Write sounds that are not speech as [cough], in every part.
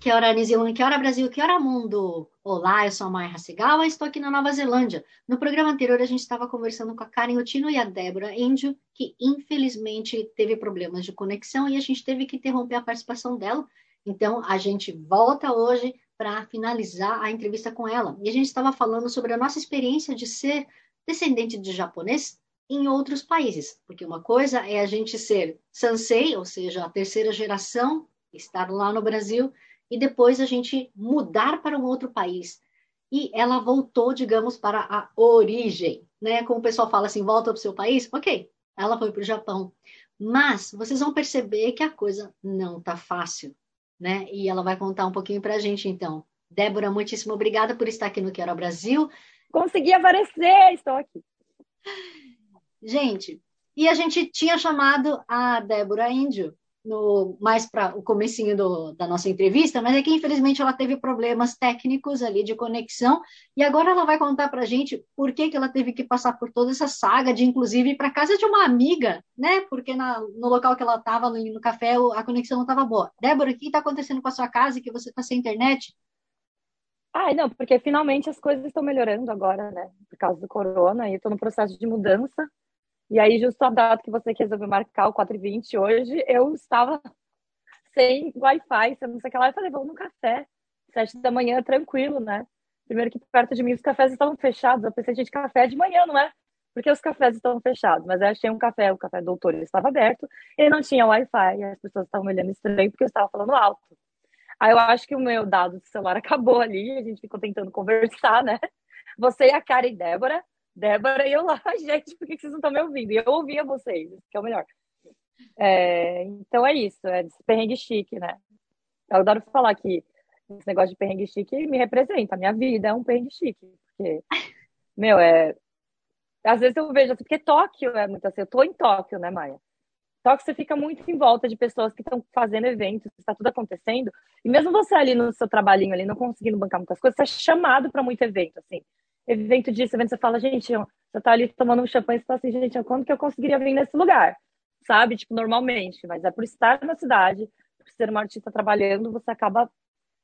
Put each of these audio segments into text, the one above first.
Que hora New Zealand, que hora Brasil, que hora mundo? Olá, eu sou a Maia Hasegawa, estou aqui na Nova Zelândia. No programa anterior a gente estava conversando com a Karen Otino e a Débora Índio, que infelizmente teve problemas de conexão e a gente teve que interromper a participação dela. Então a gente volta hoje para finalizar a entrevista com ela. E a gente estava falando sobre a nossa experiência de ser descendente de japonês em outros países, porque uma coisa é a gente ser sansei, ou seja, a terceira geração, estar lá no Brasil, e depois a gente mudar para um outro país. E ela voltou, digamos, para a origem, né? Como o pessoal fala assim, volta para o seu país, ok, ela foi para o Japão. Mas vocês vão perceber que a coisa não está fácil né? E ela vai contar um pouquinho para a gente, então. Débora, muitíssimo obrigada por estar aqui no Quero Brasil. Consegui aparecer, estou aqui. Gente, e a gente tinha chamado a Débora Índio no, mais para o comecinho do, da nossa entrevista, mas é que infelizmente ela teve problemas técnicos ali de conexão e agora ela vai contar para a gente por que, que ela teve que passar por toda essa saga de inclusive para casa de uma amiga, né? Porque na, no local que ela estava no, no, café a conexão não estava boa. Débora, o que está acontecendo com a sua casa que você está sem internet? Ah, não, porque finalmente as coisas estão melhorando agora, né? Por causa do corona, e estou no processo de mudança. E aí, justo a data que você resolveu marcar, o 4h20 hoje, eu estava sem Wi-Fi, sem não sei o que lá. Eu falei, vamos no café, sete da manhã, tranquilo, né? Primeiro que perto de mim os cafés estavam fechados. Eu pensei, gente, café é de manhã, não é? Porque os cafés estão fechados. Mas eu achei um café, o café doutor, ele estava aberto, ele não tinha Wi-Fi, e as pessoas estavam me olhando estranho porque eu estava falando alto. Aí eu acho que o meu dado do celular [laughs] acabou ali, a gente ficou tentando conversar, né? Você e a Karen Débora, Débora e eu lá, [laughs] gente, por que vocês não estão me ouvindo? E eu ouvia vocês, que é o melhor. É, então é isso, é desse perrengue chique, né? Eu adoro falar que esse negócio de perrengue chique me representa, a minha vida é um perrengue chique, porque, [laughs] meu, é. Às vezes eu vejo assim, porque Tóquio é muito assim, eu tô em Tóquio, né, Maia? Tóquio você fica muito em volta de pessoas que estão fazendo eventos, está tudo acontecendo, e mesmo você ali no seu trabalhinho ali, não conseguindo bancar muitas coisas, você é chamado para muito evento, assim evento disso, evento, você fala, gente, você tá ali tomando um champanhe você fala assim, gente, quando que eu conseguiria vir nesse lugar? Sabe? Tipo, normalmente. Mas é por estar na cidade, por ser uma artista trabalhando, você acaba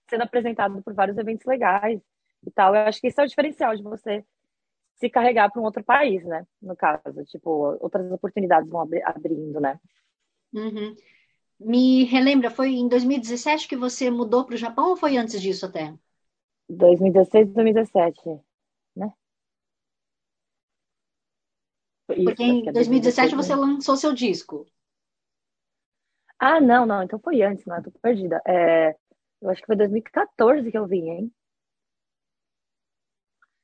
sendo apresentado por vários eventos legais e tal. Eu acho que isso é o diferencial de você se carregar para um outro país, né? No caso, tipo, outras oportunidades vão abrindo, né? Uhum. Me relembra, foi em 2017 que você mudou para o Japão ou foi antes disso até? 2016, 2017 né? Isso, Porque em 2017 você lançou seu disco. Ah, não, não, então foi antes, não, tô perdida. É, eu acho que foi 2014 que eu vim, hein?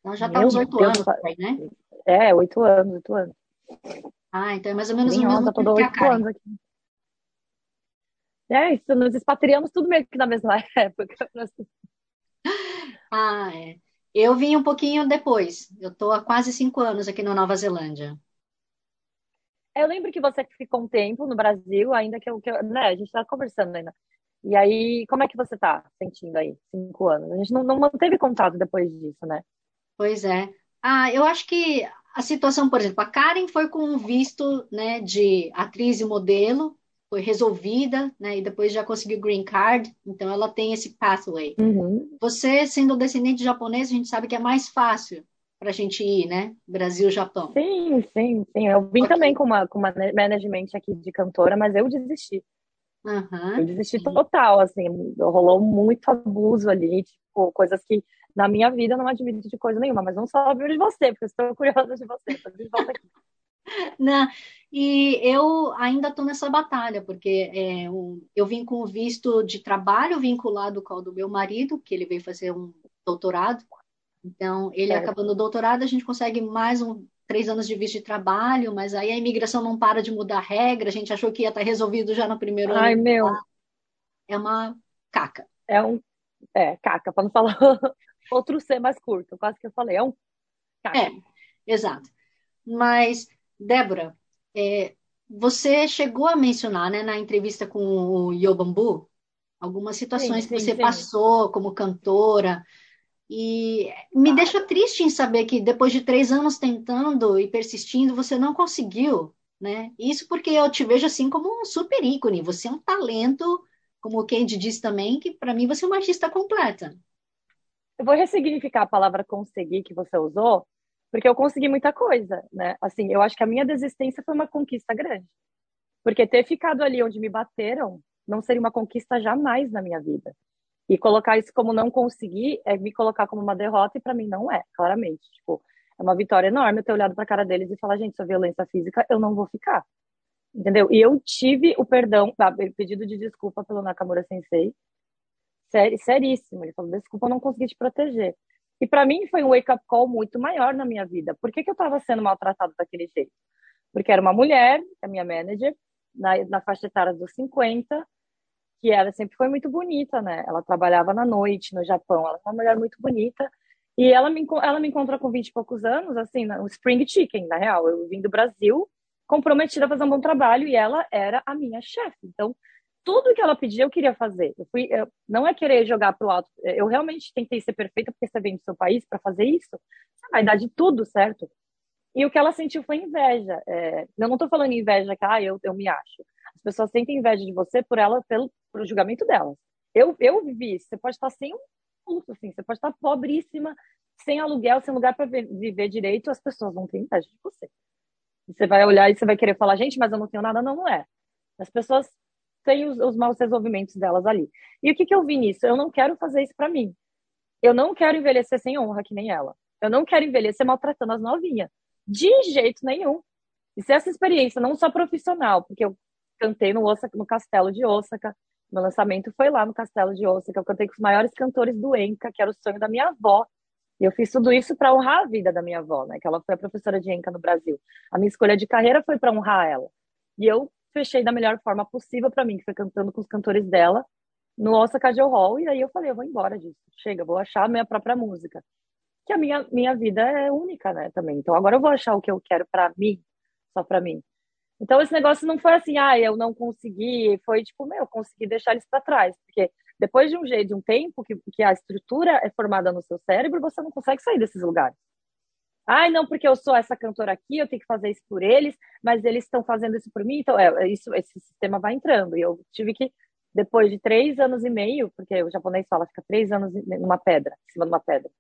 Então já tá uns oito anos, né? É, oito anos, oito anos. Ah, então é mais ou menos Bem o mesmo tempo que a Karen. Anos aqui. É, isso, nós expatriamos tudo meio que na mesma [laughs] época. Ah, é. Eu vim um pouquinho depois. Eu estou há quase cinco anos aqui na Nova Zelândia. Eu lembro que você ficou um tempo no Brasil, ainda que eu, que eu né, a gente está conversando ainda. E aí, como é que você está sentindo aí, cinco anos? A gente não, não manteve contato depois disso, né? Pois é. Ah, eu acho que a situação, por exemplo, a Karen foi com um visto né, de atriz e modelo, foi resolvida, né? E depois já conseguiu green card, então ela tem esse pathway. Uhum. Você, sendo descendente japonês, a gente sabe que é mais fácil para a gente ir, né? Brasil, Japão. Sim, sim, sim. Eu vim okay. também com uma, com uma management aqui de cantora, mas eu desisti. Uhum, eu desisti sim. total, assim, rolou muito abuso ali, tipo, coisas que na minha vida não admito de coisa nenhuma, mas não só ouvir de você, porque eu estou [laughs] curiosa de você, estou de volta aqui. [laughs] Não, e eu ainda estou nessa batalha, porque é, eu vim com o visto de trabalho vinculado com o do meu marido, que ele veio fazer um doutorado. Então, ele é. acabando o doutorado, a gente consegue mais um, três anos de visto de trabalho, mas aí a imigração não para de mudar a regra, a gente achou que ia estar resolvido já no primeiro Ai, ano. meu. é uma caca. É um. É, caca, para não falar [laughs] outro C mais curto, quase que eu falei. É um caca. É, exato. Mas, Débora, é, você chegou a mencionar, né, na entrevista com o Yobambu, algumas situações sim, que você sim. passou como cantora. E me ah. deixa triste em saber que depois de três anos tentando e persistindo, você não conseguiu, né? Isso porque eu te vejo assim como um super ícone. Você é um talento, como o Kendi disse também, que para mim você é uma artista completa. Eu vou ressignificar a palavra conseguir que você usou, porque eu consegui muita coisa, né? Assim, eu acho que a minha desistência foi uma conquista grande. Porque ter ficado ali onde me bateram não seria uma conquista jamais na minha vida. E colocar isso como não conseguir é me colocar como uma derrota, e para mim não é, claramente. Tipo, é uma vitória enorme eu ter olhado para a cara deles e falar, gente, é violência física, eu não vou ficar. Entendeu? E eu tive o perdão, tá, pedido de desculpa pelo Nakamura Sensei, sério, seríssimo. Ele falou, desculpa, eu não consegui te proteger. E para mim foi um wake-up call muito maior na minha vida. Por que, que eu estava sendo maltratada daquele jeito? Porque era uma mulher, a minha manager, na, na faixa etária dos 50, que ela sempre foi muito bonita, né? Ela trabalhava na noite no Japão, ela é uma mulher muito bonita. E ela me, ela me encontrou com 20 e poucos anos, assim, no Spring Chicken, na real. Eu vim do Brasil, comprometida a fazer um bom trabalho, e ela era a minha chefe. Então, tudo que ela pedia, eu queria fazer. Eu fui, eu, não é querer jogar pro alto. Eu realmente tentei ser perfeita, porque você vem do seu país para fazer isso. Você vai dar de tudo, certo? E o que ela sentiu foi inveja. É, eu não estou falando inveja que, ah, eu, eu me acho. As pessoas sentem inveja de você por ela, pelo, pelo julgamento delas. Eu, eu vivi isso. Você pode estar sem um puto, assim. Você pode estar pobríssima, sem aluguel, sem lugar para viver direito. As pessoas vão ter inveja de você. Você vai olhar e você vai querer falar, gente, mas eu não tenho nada. Não, não é. As pessoas têm os, os maus resolvimentos delas ali. E o que, que eu vi nisso? Eu não quero fazer isso para mim. Eu não quero envelhecer sem honra, que nem ela. Eu não quero envelhecer maltratando as novinhas. De jeito nenhum. E se essa experiência, não só profissional, porque eu cantei no, Osaka, no Castelo de Osaka. Meu lançamento foi lá no Castelo de Osaka. Eu cantei com os maiores cantores do Enca, que era o sonho da minha avó. E eu fiz tudo isso para honrar a vida da minha avó, né? Que ela foi a professora de Enca no Brasil. A minha escolha de carreira foi para honrar ela. E eu fechei da melhor forma possível para mim, que foi cantando com os cantores dela no Osaka Joe Hall. E aí eu falei, eu vou embora disso. Chega, vou achar a minha própria música. Que a minha, minha vida é única, né? Também. Então agora eu vou achar o que eu quero para mim, só para mim. Então, esse negócio não foi assim, ah, eu não consegui, foi tipo, meu, eu consegui deixar eles para trás, porque depois de um jeito, de um tempo que, que a estrutura é formada no seu cérebro, você não consegue sair desses lugares. Ai, não, porque eu sou essa cantora aqui, eu tenho que fazer isso por eles, mas eles estão fazendo isso por mim, então é, é, isso, esse sistema vai entrando. E eu tive que, depois de três anos e meio, porque o japonês fala, fica três anos numa pedra, em cima de uma pedra.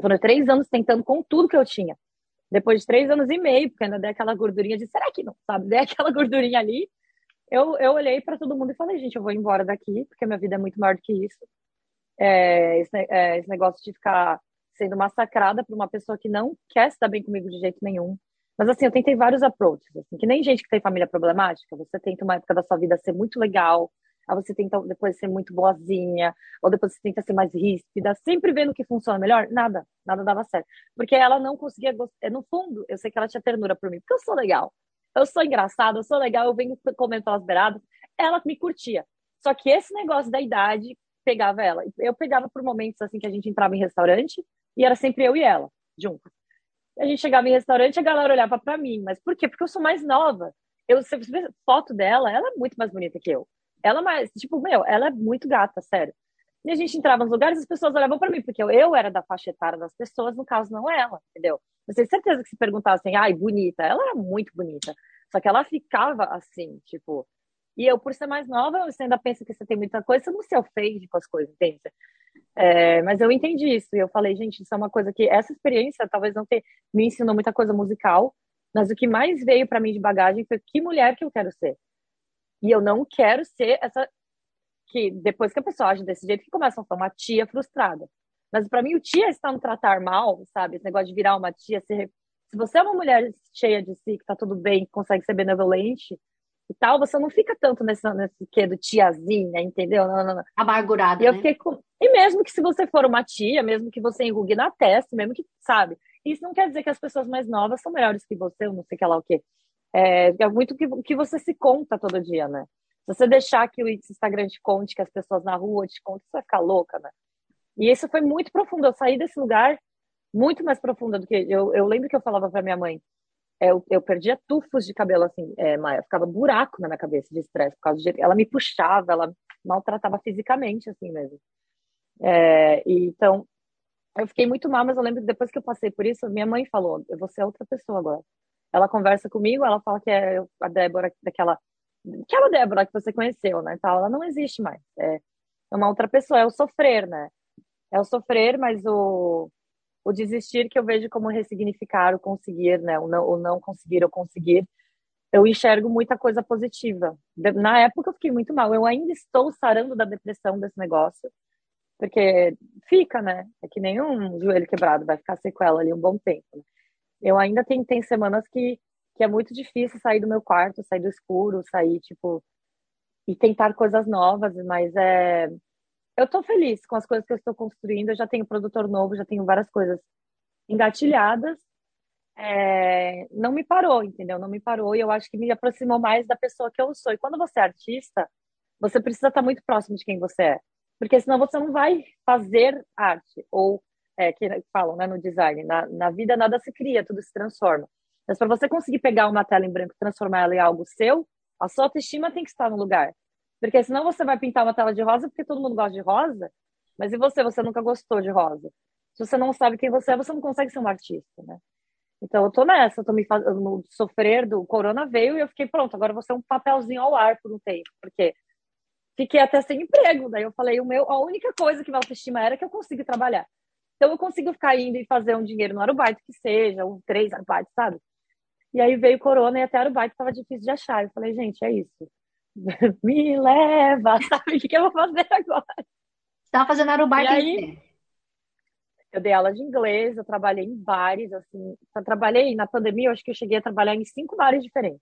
Foram três anos tentando com tudo que eu tinha depois de três anos e meio, porque ainda dei aquela gordurinha de será que não, sabe? Dei [laughs] aquela gordurinha ali. Eu, eu olhei para todo mundo e falei, gente, eu vou embora daqui, porque minha vida é muito maior do que isso. É, esse, é, esse negócio de ficar sendo massacrada por uma pessoa que não quer se dar bem comigo de jeito nenhum. Mas assim, eu tentei vários approaches, assim, que nem gente que tem família problemática, você tenta uma época da sua vida ser muito legal, aí você tenta depois ser muito boazinha, ou depois você tenta ser mais ríspida, sempre vendo o que funciona melhor, nada, nada dava certo. Porque ela não conseguia gostar, é, no fundo, eu sei que ela tinha ternura por mim, porque eu sou legal, eu sou engraçada, eu sou legal, eu venho comendo pelas beiradas, ela me curtia. Só que esse negócio da idade pegava ela. Eu pegava por momentos assim que a gente entrava em restaurante e era sempre eu e ela, juntas. A gente chegava em restaurante a galera olhava para mim, mas por quê? Porque eu sou mais nova. Eu, se você vê foto dela, ela é muito mais bonita que eu. Ela mais, tipo, meu, ela é muito gata, sério. E a gente entrava nos lugares e as pessoas olhavam para mim, porque eu, eu era da faixa etária das pessoas, no caso, não ela, entendeu? Eu tenho certeza que se perguntassem, ai, bonita, ela era muito bonita. Só que ela ficava assim, tipo. E eu, por ser mais nova, você ainda pensa que você tem muita coisa, você não se ofende com as coisas, entende? É, mas eu entendi isso e eu falei, gente, isso é uma coisa que essa experiência talvez não ter, me ensinou muita coisa musical, mas o que mais veio para mim de bagagem foi que mulher que eu quero ser. E eu não quero ser essa que depois que a pessoa age desse jeito que começa a ser uma tia frustrada. Mas para mim o tia está no tratar mal, sabe? Esse negócio de virar uma tia, se, se você é uma mulher cheia de si, que tá tudo bem, que consegue ser benevolente e tal, você não fica tanto nesse, nesse que do tiazinha, entendeu? Não, não, não. Amargurada. E eu né? fiquei com... E mesmo que se você for uma tia, mesmo que você enrugue na testa, mesmo que, sabe? Isso não quer dizer que as pessoas mais novas são melhores que você, eu não sei que lá o quê. É, é muito que, que você se conta todo dia, né? Se você deixar que o Instagram te conte, que as pessoas na rua te contam, você vai ficar louca, né? E isso foi muito profundo. Eu saí desse lugar muito mais profunda do que eu. Eu lembro que eu falava para minha mãe, é, eu, eu perdia tufos de cabelo assim, é, Maia, ficava buraco na minha cabeça de estresse por causa de ela me puxava, ela maltratava fisicamente assim mesmo. É, e, então eu fiquei muito mal, mas eu lembro que depois que eu passei por isso, minha mãe falou, vou ser outra pessoa agora. Ela conversa comigo, ela fala que é a Débora daquela aquela Débora que você conheceu, né? Tal, ela não existe mais. É, é uma outra pessoa, é o sofrer, né? É o sofrer, mas o o desistir que eu vejo como ressignificar o conseguir, né? O não, o não conseguir ou conseguir. Eu enxergo muita coisa positiva. Na época eu fiquei muito mal. Eu ainda estou sarando da depressão desse negócio. Porque fica, né? É que nem um joelho quebrado, vai ficar sequela ali um bom tempo. Eu ainda tenho tem semanas que, que é muito difícil sair do meu quarto, sair do escuro, sair, tipo, e tentar coisas novas, mas é eu estou feliz com as coisas que eu estou construindo. Eu já tenho produtor novo, já tenho várias coisas engatilhadas. É, não me parou, entendeu? Não me parou e eu acho que me aproximou mais da pessoa que eu sou. E quando você é artista, você precisa estar muito próximo de quem você é, porque senão você não vai fazer arte ou é, que falam, né, no design. Na, na vida nada se cria, tudo se transforma. Mas para você conseguir pegar uma tela em branco e transformar ela em algo seu, a sua autoestima tem que estar no lugar. Porque senão você vai pintar uma tela de rosa porque todo mundo gosta de rosa, mas e você? Você nunca gostou de rosa. Se você não sabe quem você é, você não consegue ser um artista, né? Então eu tô nessa, eu tô me fazendo sofrer do corona veio e eu fiquei pronto, agora vou ser um papelzinho ao ar por um tempo, porque fiquei até sem emprego, daí eu falei, o meu, a única coisa que me autoestima era que eu consigo trabalhar. Então eu consigo ficar indo e fazer um dinheiro no arubaito que seja, um três arbaitos, sabe? E aí veio corona e até arubaito tava difícil de achar. Eu falei, gente, é isso. [laughs] me leva, [laughs] sabe? O que, eu vou fazer agora? Você estava fazendo aerobar aí, eu dei aula de inglês, eu trabalhei em bares, assim, eu trabalhei na pandemia, eu acho que eu cheguei a trabalhar em cinco bares diferentes.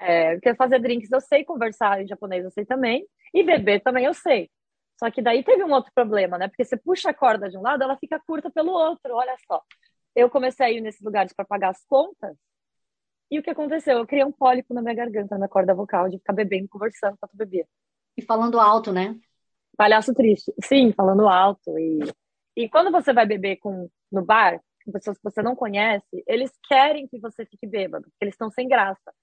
É, porque fazer drinks eu sei, conversar em japonês eu sei também, e beber também eu sei. Só que daí teve um outro problema, né? Porque você puxa a corda de um lado, ela fica curta pelo outro, olha só. Eu comecei a ir nesses lugares para pagar as contas, e o que aconteceu? Eu criei um pólipo na minha garganta, na corda vocal, de ficar bebendo, conversando enquanto bebia. E falando alto, né? Palhaço triste. Sim, falando alto. E, e quando você vai beber com, no bar, com pessoas que você não conhece, eles querem que você fique bêbado, porque eles estão sem graça.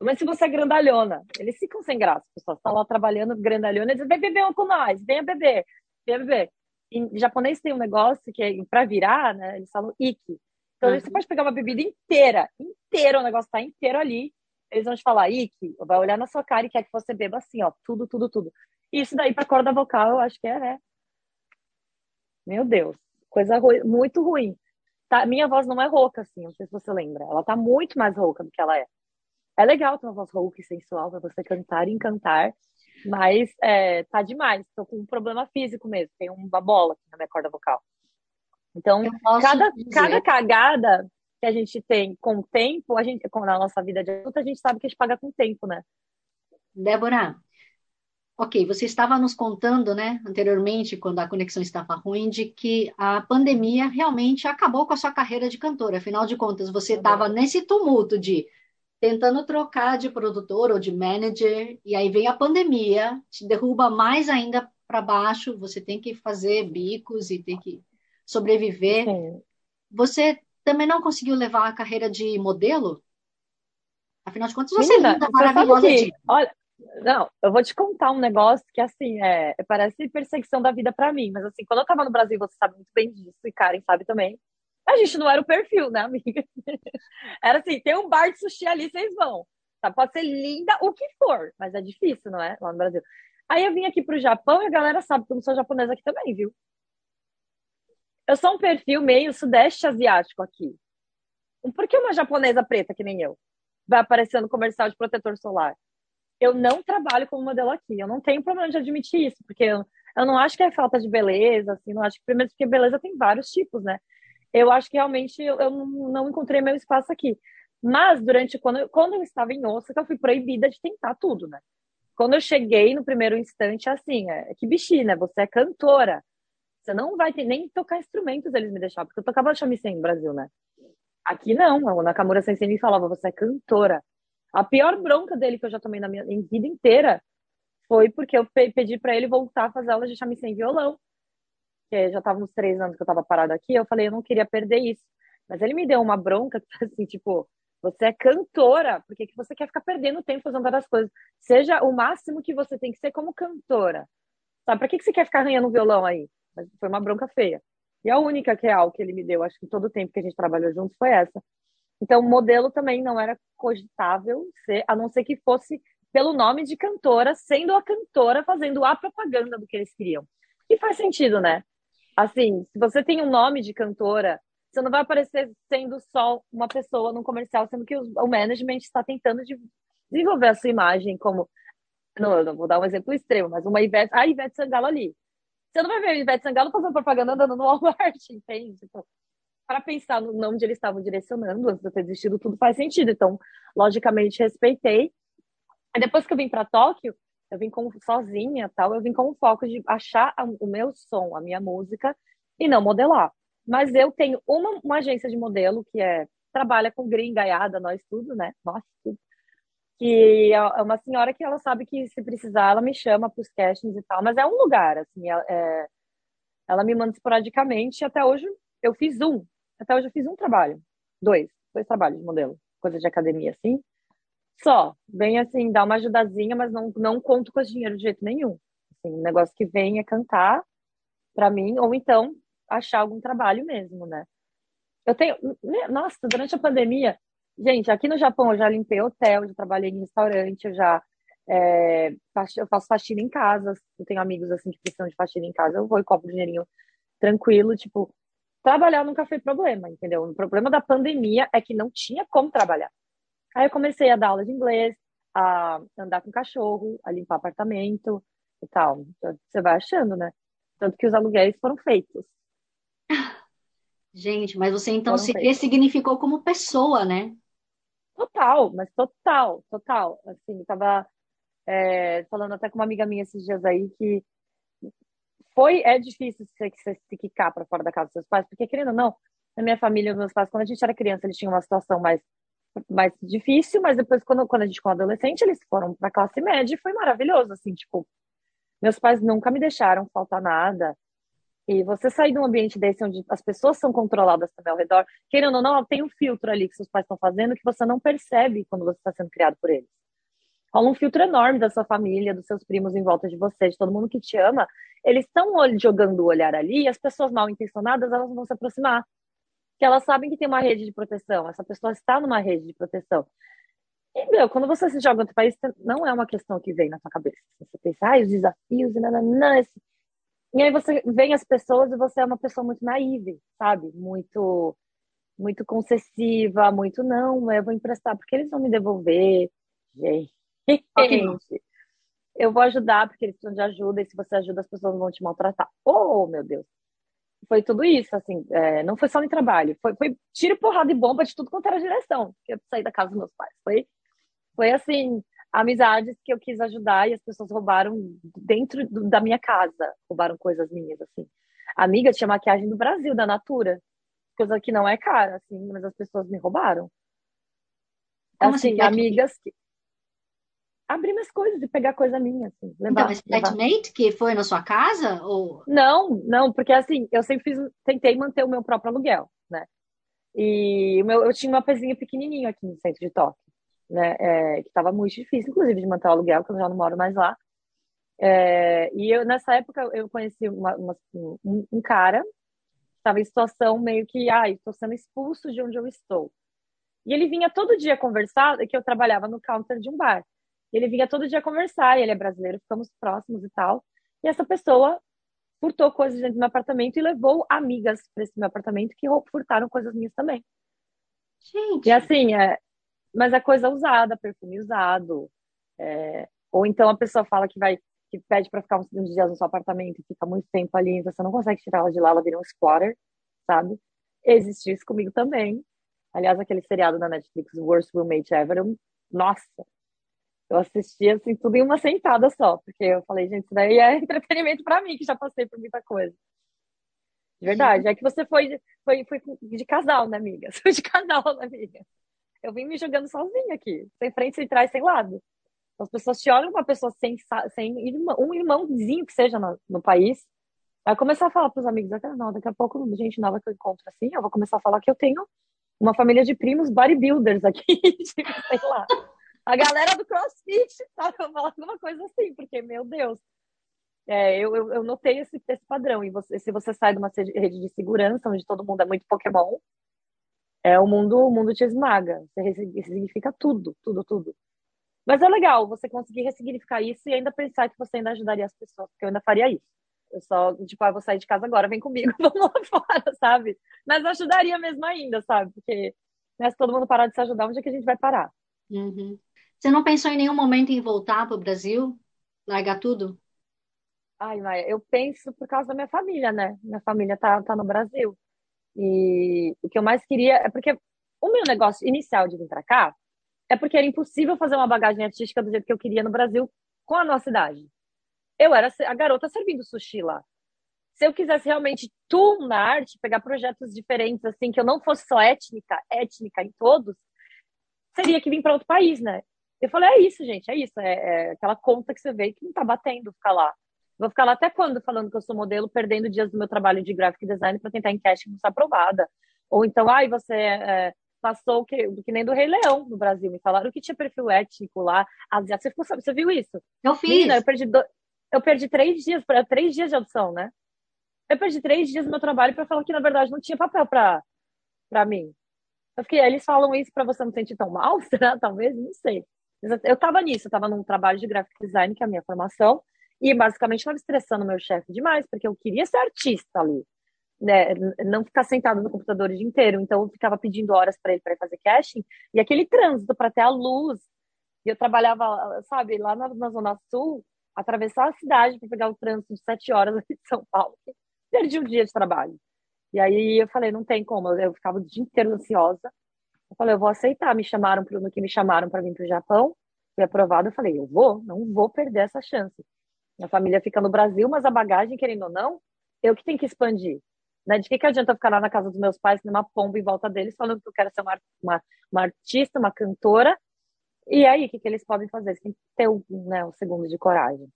Mas se você é grandalhona, eles ficam sem graça. As pessoas estão lá trabalhando grandalhona e dizem, vem beber com nós, venha beber, venha beber. Em japonês tem um negócio que é para virar, né? Eles falam iki, então, uhum. você pode pegar uma bebida inteira, inteira, o negócio tá inteiro ali. Eles vão te falar, Ike, vai olhar na sua cara e quer que você beba assim, ó, tudo, tudo, tudo. E isso daí pra corda vocal, eu acho que é, né? Meu Deus, coisa ruim, muito ruim. Tá, minha voz não é rouca, assim, não sei se você lembra. Ela tá muito mais rouca do que ela é. É legal ter uma voz rouca e sensual pra você cantar e encantar, mas é, tá demais. Tô com um problema físico mesmo. Tem uma bola aqui na minha corda vocal. Então, cada, cada cagada que a gente tem com o tempo, a gente, com a nossa vida de adulta, a gente sabe que a gente paga com o tempo, né? Débora, ok, você estava nos contando, né, anteriormente, quando a conexão estava ruim, de que a pandemia realmente acabou com a sua carreira de cantora. Afinal de contas, você estava nesse tumulto de tentando trocar de produtor ou de manager, e aí vem a pandemia, te derruba mais ainda para baixo, você tem que fazer bicos e tem que sobreviver. Sim. Você também não conseguiu levar a carreira de modelo? Afinal de contas, você Menina, é linda, maravilhosa. Que, olha, não, eu vou te contar um negócio que, assim, é, parece perseguição da vida para mim. Mas, assim, quando eu tava no Brasil, você sabe muito bem disso, e Karen sabe também. A gente não era o perfil, né, amiga? [laughs] Era assim, tem um bar de sushi ali, vocês vão. Tá? Pode ser linda, o que for, mas é difícil, não é? Lá no Brasil. Aí eu vim aqui pro Japão e a galera sabe que eu não sou japonesa aqui também, viu? Eu sou um perfil meio sudeste asiático aqui. Por que uma japonesa preta, que nem eu, vai aparecer no comercial de protetor solar? Eu não trabalho como modelo aqui. Eu não tenho problema de admitir isso, porque eu, eu não acho que é falta de beleza, assim, não acho que, primeiro, porque beleza tem vários tipos, né? Eu acho que realmente eu, não encontrei meu espaço aqui. Mas, durante, quando eu, quando eu estava em Osaka, eu fui proibida de tentar tudo, né? Quando eu cheguei no primeiro instante, assim, é, que bichinha, né? Você é cantora você não vai ter nem tocar instrumentos eles me deixavam, porque eu tocava shamisen no Brasil, né? Aqui não, o Nakamura Sensei me falava, você é cantora. A pior bronca dele que eu já tomei na minha vida inteira foi porque eu pedi para ele voltar a fazer aula de chame sem violão. Que já tava uns três anos que eu tava parada aqui, eu falei, eu não queria perder isso. Mas ele me deu uma bronca, assim, tipo, você é cantora, por que, que você quer ficar perdendo tempo fazendo várias coisas? Seja o máximo que você tem que ser como cantora. Sabe, pra que, que você quer ficar arranhando violão aí? Mas foi uma bronca feia. E a única real que ele me deu, acho que todo o tempo que a gente trabalhou juntos, foi essa. Então, modelo também não era cogitável ser, a não ser que fosse pelo nome de cantora, sendo a cantora fazendo a propaganda do que eles queriam. E faz sentido, né? Assim, se você tem um nome de cantora, você não vai aparecer sendo só uma pessoa num comercial, sendo que o management está tentando desenvolver a sua imagem como. Não, não vou dar um exemplo extremo, mas uma Ivete, a Ivete Sangalo ali. Você não vai ver a Ivete Sangalo fazendo propaganda andando no Walmart, [laughs] entende? Tipo, para pensar no onde eles estavam direcionando antes de eu ter desistido, tudo faz sentido. Então, logicamente, respeitei. E depois que eu vim para Tóquio, eu vim com, sozinha, tal, eu vim com o foco de achar o meu som, a minha música, e não modelar. Mas eu tenho uma, uma agência de modelo que é trabalha com gringaiada, nós tudo, né? Nós tudo. Que é, é uma senhora que ela sabe que se precisar, ela me chama para os castings e tal, mas é um lugar, assim, é, é, ela me manda esporadicamente, até hoje eu fiz um, até hoje eu fiz um trabalho, dois, dois trabalhos de modelo, coisa de academia, assim. Só, vem assim, dá uma ajudazinha, mas não, não conto com esse dinheiro de jeito nenhum. Assim, o negócio que vem é cantar para mim, ou então achar algum trabalho mesmo, né? Eu tenho, né, nossa, durante a pandemia, gente, aqui no Japão eu já limpei hotel, já trabalhei em restaurante, eu já é, eu faço faxina em casa, eu tenho amigos assim que precisam de faxina em casa, eu vou e compro dinheirinho tranquilo, tipo, trabalhar nunca foi problema, entendeu? O problema da pandemia é que não tinha como trabalhar. Aí eu comecei a dar aula de inglês, a andar com cachorro, a limpar apartamento e tal. Então, você vai achando, né? Tanto que os aluguéis foram feitos. Gente, mas você então se ressignificou como pessoa, né? Total, mas total, total. Assim, tava é, falando até com uma amiga minha esses dias aí que foi, é difícil você, você se quicar para fora da casa dos seus pais, porque querendo ou não, na minha família, os meus pais, quando a gente era criança, eles tinham uma situação mais, mais difícil, mas depois, quando, quando a gente ficou adolescente, eles foram para classe média e foi maravilhoso, assim, tipo, meus pais nunca me deixaram faltar nada. E você sair de um ambiente desse onde as pessoas são controladas também ao redor, querendo ou não, tem um filtro ali que seus pais estão fazendo que você não percebe quando você está sendo criado por eles rola um filtro enorme da sua família, dos seus primos em volta de você, de todo mundo que te ama. Eles estão jogando o olhar ali e as pessoas mal intencionadas elas vão se aproximar. Elas sabem que tem uma rede de proteção, essa pessoa está numa rede de proteção. E, meu, quando você se joga em outro país, não é uma questão que vem na sua cabeça. Você pensa, ah, os desafios, e nananã. E aí você vem as pessoas e você é uma pessoa muito naive, sabe? Muito, muito concessiva, muito, não, eu vou emprestar porque eles vão me devolver. Gente, [laughs] Gente, eu vou ajudar porque eles precisam de ajuda e se você ajuda as pessoas vão te maltratar. Oh, meu Deus. Foi tudo isso, assim, é, não foi só no trabalho, foi, foi tiro, porrada e bomba de tudo quanto era direção, que eu saí da casa dos meus pais. Foi, foi assim, amizades que eu quis ajudar e as pessoas roubaram dentro do, da minha casa, roubaram coisas minhas, assim. Amiga tinha maquiagem do Brasil, da Natura, coisa que não é cara, assim, mas as pessoas me roubaram. Como assim, assim amigas que abrir minhas coisas e pegar coisa minha, assim. Levar, então, esse flatmate que foi na sua casa? Ou... Não, não, porque assim, eu sempre fiz, tentei manter o meu próprio aluguel, né? E o meu, eu tinha uma pezinha pequenininho aqui no centro de Tóquio, né? É, que estava muito difícil, inclusive, de manter o aluguel, porque eu já não moro mais lá. É, e eu, nessa época, eu conheci uma, uma, um, um, cara que estava em situação meio que, ai, ah, estou sendo expulso de onde eu estou. E ele vinha todo dia conversar, que eu trabalhava no counter de um bar. Ele vinha todo dia conversar, e ele é brasileiro, ficamos próximos e tal. E essa pessoa furtou coisas dentro do meu apartamento e levou amigas para esse meu apartamento que furtaram coisas minhas também. Gente. E assim, é, mas é coisa usada, perfume usado. É, ou então a pessoa fala que vai, que pede para ficar uns dias no seu apartamento e fica muito tempo ali, então você não consegue tirar ela de lá, ela vira um squatter, sabe? Existe isso comigo também. Aliás, aquele seriado da Netflix, Worst Roommate Ever, eu, nossa, eu assisti assim tudo em uma sentada só, porque eu falei, gente, isso daí é [laughs] entretenimento para mim, que já passei por muita coisa. De verdade. É que você foi, foi, foi de casal, né, amiga? [laughs] Foi de casal, né, amiga? Eu vim me jogando sozinha aqui, sem frente, sem trás, sem lado. As pessoas te olham uma pessoa sem, sem um irmãozinho que seja no, no país. Aí começar a falar para os amigos, não, daqui a pouco, gente nova que eu encontro assim, eu vou começar a falar que eu tenho uma família de primos bodybuilders aqui, [laughs] tipo, sei lá. A galera do CrossFit, sabe? Eu falar alguma coisa assim, porque, meu Deus. É, eu, eu, eu, notei esse, esse padrão. E você, se você sai de uma rede de segurança, onde todo mundo é muito Pokémon, é o mundo, o mundo te esmaga. Você ressignifica tudo, tudo, tudo. Mas é legal você conseguir ressignificar isso e ainda pensar que você ainda ajudaria as pessoas, porque eu ainda faria isso. Eu só, tipo, ah, vou sair de casa agora, vem comigo, [laughs] vamos lá fora, sabe? Mas ajudaria mesmo ainda, sabe? Porque né, se todo mundo parar de se ajudar, onde é que a gente vai parar? Uhum. Você não pensou em nenhum momento em voltar para o Brasil? Largar tudo? Ai, Maia, eu penso por causa da minha família, né? Minha família tá, tá no Brasil. E o que eu mais queria é porque o meu negócio inicial de vir para cá é porque era impossível fazer uma bagagem artística do jeito que eu queria no Brasil com a nossa idade. Eu era a garota servindo sushi lá. Se eu quisesse realmente tu na arte, pegar projetos diferentes, assim, que eu não fosse só étnica, étnica em todos, seria que vir para outro país, né? Eu falei, é isso, gente, é isso. É, é, aquela conta que você vê que não tá batendo ficar lá. Vou ficar lá até quando falando que eu sou modelo, perdendo dias do meu trabalho de graphic design para tentar em casting não ser aprovada. Ou então, ai, você é, passou que, que nem do Rei Leão no Brasil. Me falaram que tinha perfil étnico lá, asiático. Você, você viu isso? Eu fiz. Menina, eu perdi, do... eu perdi três dias, para três dias de audição, né? Eu perdi três dias do meu trabalho para falar que, na verdade, não tinha papel para mim. Eu fiquei, eles falam isso para você não sentir tão mal, [laughs] será? Talvez, não sei. Eu estava nisso, eu estava num trabalho de graphic design, que é a minha formação, e basicamente estava estressando meu chefe demais, porque eu queria ser artista ali né, não ficar sentado no computador o dia inteiro. Então eu ficava pedindo horas para ele para fazer casting e aquele trânsito para ter a luz. E eu trabalhava, sabe, lá na, na Zona Sul, atravessar a cidade para pegar o trânsito de sete horas [laughs] aqui de São Paulo. Perdi um dia de trabalho. E aí eu falei, não tem como, eu ficava o dia inteiro ansiosa. Eu falei, eu vou aceitar. Me chamaram pro, no que me chamaram para vir para o Japão, fui aprovado. Eu falei, eu vou, não vou perder essa chance. Minha família fica no Brasil, mas a bagagem, querendo ou não, eu que tenho que expandir. Né? De que, que adianta ficar lá na casa dos meus pais, numa pomba em volta deles, falando que eu quero ser uma, uma, uma artista, uma cantora. E aí, o que, que eles podem fazer? Eles têm que ter um, né, um segundo de coragem.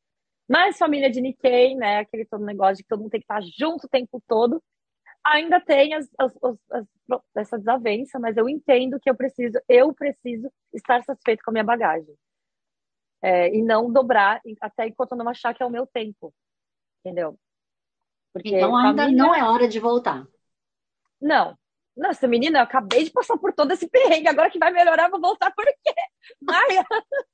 Mas família de Nikkei, né? Aquele todo negócio de que todo mundo tem que estar junto o tempo todo. Ainda tem as, as, as, essa desavença, mas eu entendo que eu preciso, eu preciso estar satisfeito com a minha bagagem. É, e não dobrar até enquanto eu não achar que é o meu tempo. Entendeu? Porque então ainda família... não é hora de voltar. Não. Nossa, menina, eu acabei de passar por todo esse perrengue, agora que vai melhorar, vou voltar por quê? Maia! [laughs]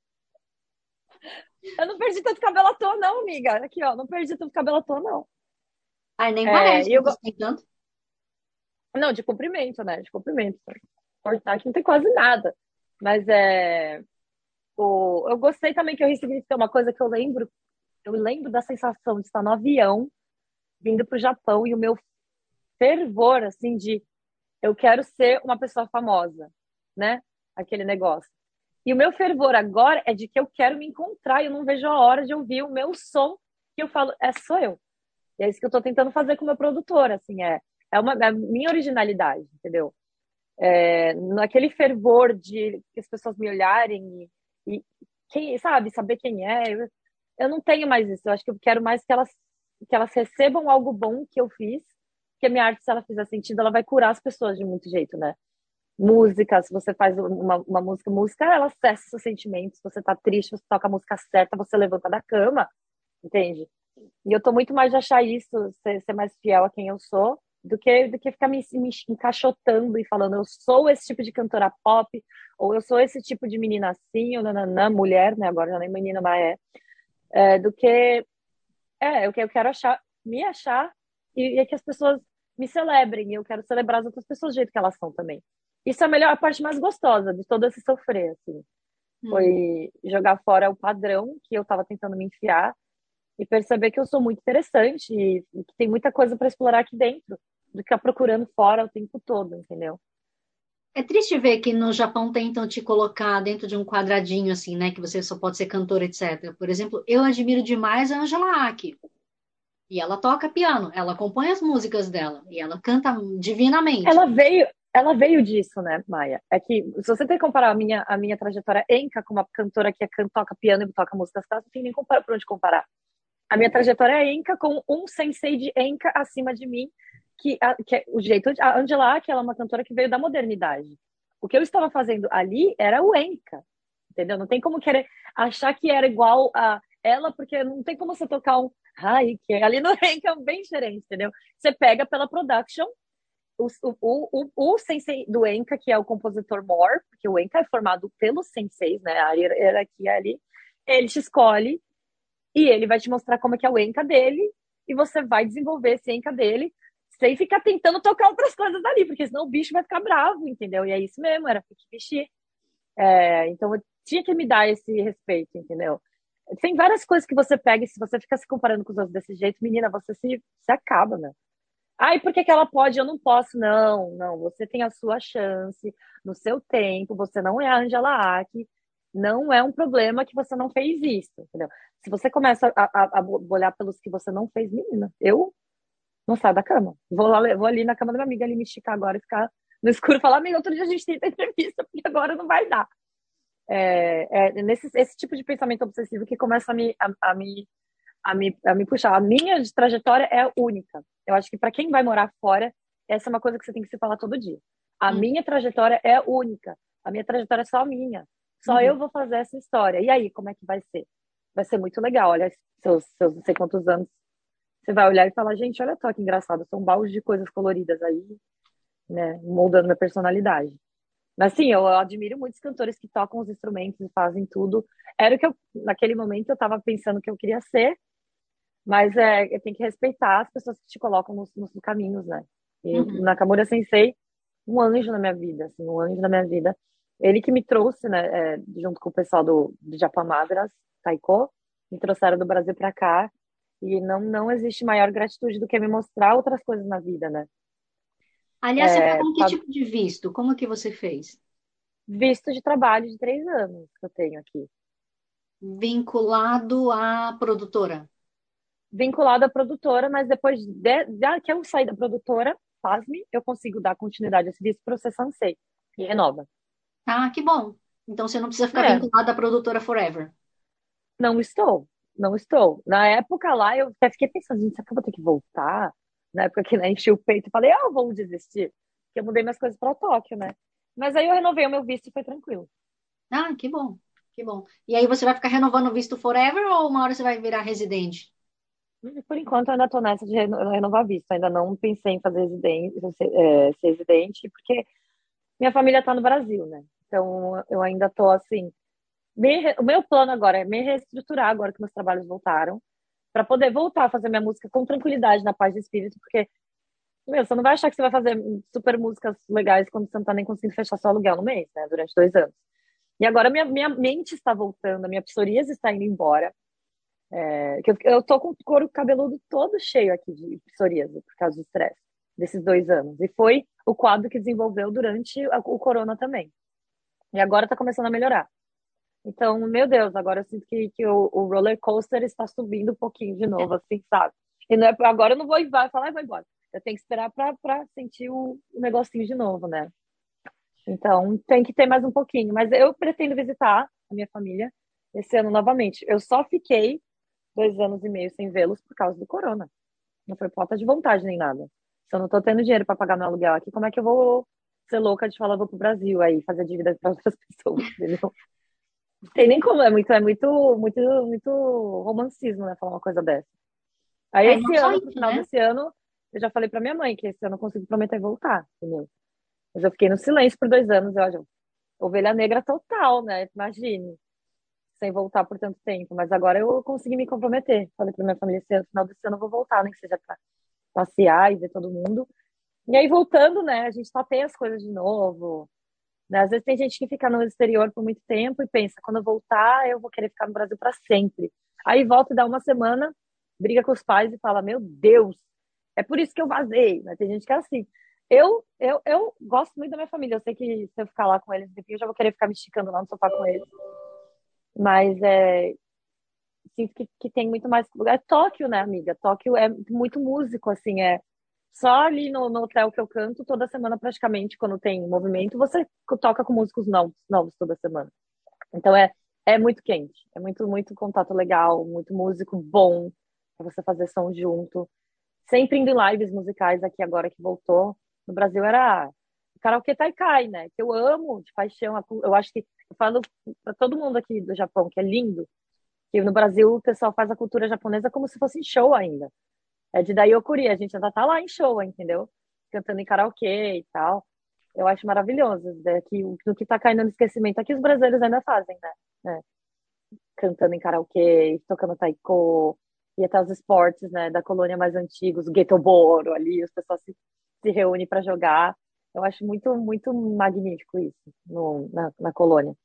eu não perdi tanto cabelo à toa, não, amiga. Aqui, ó, não perdi tanto cabelo à toa, não. Ai, nem é, parece eu... tem tanto. Não, de comprimento, né? De comprimento. Cortar aqui não tem quase nada. Mas é. O... Eu gostei também que eu recebi uma coisa que eu lembro. Eu lembro da sensação de estar no avião vindo para o Japão e o meu fervor, assim, de eu quero ser uma pessoa famosa, né? Aquele negócio. E o meu fervor agora é de que eu quero me encontrar e eu não vejo a hora de ouvir o meu som que eu falo, é sou eu. E é isso que eu estou tentando fazer com o meu produtor, assim, é, é, uma, é a minha originalidade, entendeu? É, naquele fervor de que as pessoas me olharem e, e quem, sabe, saber quem é, eu, eu não tenho mais isso. Eu acho que eu quero mais que elas que elas recebam algo bom que eu fiz, que a minha arte, se ela fizer sentido, ela vai curar as pessoas de muito jeito, né? Música, se você faz uma, uma música, música, ela acessa seus sentimentos. Se você tá triste, você toca a música certa, você levanta da cama, entende? E eu tô muito mais de achar isso, ser, ser mais fiel a quem eu sou, do que, do que ficar me, me encaixotando e falando, eu sou esse tipo de cantora pop, ou eu sou esse tipo de menina assim, ou nananã, mulher, né? Agora já nem menina, mas é. é do que é, eu quero achar, me achar e, e é que as pessoas me celebrem. E eu quero celebrar as outras pessoas do jeito que elas são também. Isso é a melhor a parte mais gostosa de todo esse sofrer, assim. Hum. Foi jogar fora o padrão que eu estava tentando me enfiar e perceber que eu sou muito interessante e, e que tem muita coisa para explorar aqui dentro do que ficar procurando fora o tempo todo, entendeu? É triste ver que no Japão tentam te colocar dentro de um quadradinho assim, né? Que você só pode ser cantora, etc. Por exemplo, eu admiro demais a Angela Aki. E ela toca piano, ela compõe as músicas dela e ela canta divinamente. Ela veio, ela veio disso, né, Maia? É que se você tem que comparar a minha, a minha trajetória Enca com uma cantora que é, toca piano e toca músicas clássicas, não tem nem compara, por onde comparar. A minha trajetória é Enca com um sensei de Enca acima de mim, que, a, que é o jeito a Angela, que ela é uma cantora que veio da modernidade. O que eu estava fazendo ali era o Enca, entendeu? Não tem como querer achar que era igual a ela, porque não tem como você tocar um Ai, que ali no [laughs] Enca é bem diferente, entendeu? Você pega pela production o, o, o, o sensei do Enka, que é o compositor Moore, porque o Enka é formado pelos senseis, né? A hierarquia ali, ele te escolhe e ele vai te mostrar como é que é o Enka dele e você vai desenvolver esse Enka dele sem ficar tentando tocar outras coisas ali, porque senão o bicho vai ficar bravo, entendeu? E é isso mesmo, era que vestir. É, então eu tinha que me dar esse respeito, entendeu? Tem várias coisas que você pega e se você ficar se comparando com os outros desse jeito, menina, você se, se acaba, né? Ai, por que, que ela pode eu não posso? Não, não. Você tem a sua chance, no seu tempo. Você não é a Angela Ack. Não é um problema que você não fez isso, entendeu? Se você começa a, a, a olhar pelos que você não fez, menina, eu não saio da cama. Vou, lá, vou ali na cama da minha amiga ali me esticar agora e ficar no escuro e falar, amiga, outro dia a gente tem [laughs] entrevista, porque agora não vai dar. É, é nesse esse tipo de pensamento obsessivo que começa a me, a, a me a me, a me puxar. A minha trajetória é única. Eu acho que para quem vai morar fora, essa é uma coisa que você tem que se falar todo dia. A hum. minha trajetória é única. A minha trajetória é só minha. Só uhum. eu vou fazer essa história. E aí, como é que vai ser? Vai ser muito legal. Olha, seus, seus não sei quantos anos. Você vai olhar e falar, gente, olha só que engraçado. São baldes de coisas coloridas aí, né? Moldando minha personalidade. Mas sim, eu admiro muitos cantores que tocam os instrumentos e fazem tudo. Era o que eu, naquele momento, eu estava pensando que eu queria ser. Mas é, tem que respeitar as pessoas que te colocam nos, nos caminhos, né? E uhum. Nakamura Sensei, um anjo na minha vida, assim, um anjo na minha vida. Ele que me trouxe, né, é, junto com o pessoal do, do Japan Madras, Taiko, me trouxeram do Brasil para cá. E não, não existe maior gratitude do que me mostrar outras coisas na vida, né? Aliás, você é, com que tá... tipo de visto? Como que você fez? Visto de trabalho de três anos que eu tenho aqui. Vinculado à produtora? vinculado à produtora, mas depois de, de, que eu sair da produtora, faz-me, eu consigo dar continuidade a esse visto para o Sansei e renova. Ah, que bom. Então você não precisa ficar é. vinculado à produtora forever. Não estou, não estou. Na época lá, eu até fiquei pensando, gente, será que eu vou ter que voltar? Na época que né, enchi o peito e falei, ah, eu vou desistir. Porque eu mudei minhas coisas para Tóquio, né? Mas aí eu renovei o meu visto e foi tranquilo. Ah, que bom, que bom. E aí você vai ficar renovando o visto forever ou uma hora você vai virar residente? Por enquanto, eu ainda estou nessa de renovar visto. Ainda não pensei em fazer residente, ser, é, ser residente, porque minha família está no Brasil, né? Então, eu ainda estou assim. Me, o meu plano agora é me reestruturar, agora que meus trabalhos voltaram, para poder voltar a fazer minha música com tranquilidade, na paz de espírito, porque meu, você não vai achar que você vai fazer super músicas legais quando você não está nem conseguindo fechar seu aluguel no mês, né? Durante dois anos. E agora minha, minha mente está voltando, a minha psoríase está indo embora. É, que eu, eu tô com o couro cabeludo todo cheio aqui de psoríase por causa do estresse desses dois anos. E foi o quadro que desenvolveu durante o corona também. E agora tá começando a melhorar. Então, meu Deus, agora eu sinto que, que o, o roller coaster está subindo um pouquinho de novo, assim, sabe? E não é, agora eu não vou vai falar e vou embora. Eu tenho que esperar para sentir o, o negocinho de novo, né? Então, tem que ter mais um pouquinho. Mas eu pretendo visitar a minha família esse ano novamente. Eu só fiquei dois anos e meio sem vê-los por causa do corona. Não foi falta de vontade nem nada. Se eu não tô tendo dinheiro para pagar meu aluguel aqui, como é que eu vou ser louca de falar vou pro Brasil aí, fazer dívida para outras [laughs] pessoas, entendeu? Não tem nem como, é muito, é muito, muito, muito romancismo, né, falar uma coisa dessa. Aí é, esse ano, no final né? desse ano, eu já falei pra minha mãe que esse ano eu consigo prometer voltar, entendeu? Mas eu fiquei no silêncio por dois anos, eu, ovelha negra total, né? Imagine sem voltar por tanto tempo, mas agora eu consegui me comprometer. Falei para minha família, no final desse ano eu vou voltar, nem que seja para passear e ver todo mundo. E aí, voltando, né, a gente tapeia as coisas de novo. Né? Às vezes tem gente que fica no exterior por muito tempo e pensa, quando eu voltar, eu vou querer ficar no Brasil para sempre. Aí volta e dá uma semana, briga com os pais e fala, meu Deus, é por isso que eu vazei. Né? Tem gente que é assim. Eu, eu, eu gosto muito da minha família. Eu sei que se eu ficar lá com eles, eu já vou querer ficar me esticando lá no sofá com eles. Mas é, sinto que, que tem muito mais lugar. Tóquio, né, amiga? Tóquio é muito músico, assim, é só ali no, no, hotel que eu canto, toda semana praticamente, quando tem movimento, você toca com músicos novos, novos toda semana. Então é, é muito quente, é muito, muito contato legal, muito músico bom para você fazer som junto. Sempre indo em lives musicais aqui agora que voltou. No Brasil era karaokê Taikai, né? Que eu amo de paixão. Eu acho que eu falo para todo mundo aqui do Japão que é lindo, que no Brasil o pessoal faz a cultura japonesa como se fosse show ainda é de Daiokuri, a gente ainda tá lá em show, entendeu? Cantando em karaokê e tal. Eu acho maravilhoso. Né? Que, no que tá caindo no esquecimento aqui, os brasileiros ainda fazem, né? É. Cantando em karaokê, tocando taiko, e até os esportes, né, da colônia mais antigos, o Getoboro ali, os pessoal se, se reúnem para jogar. Eu acho muito, muito magnífico isso no, na, na colônia.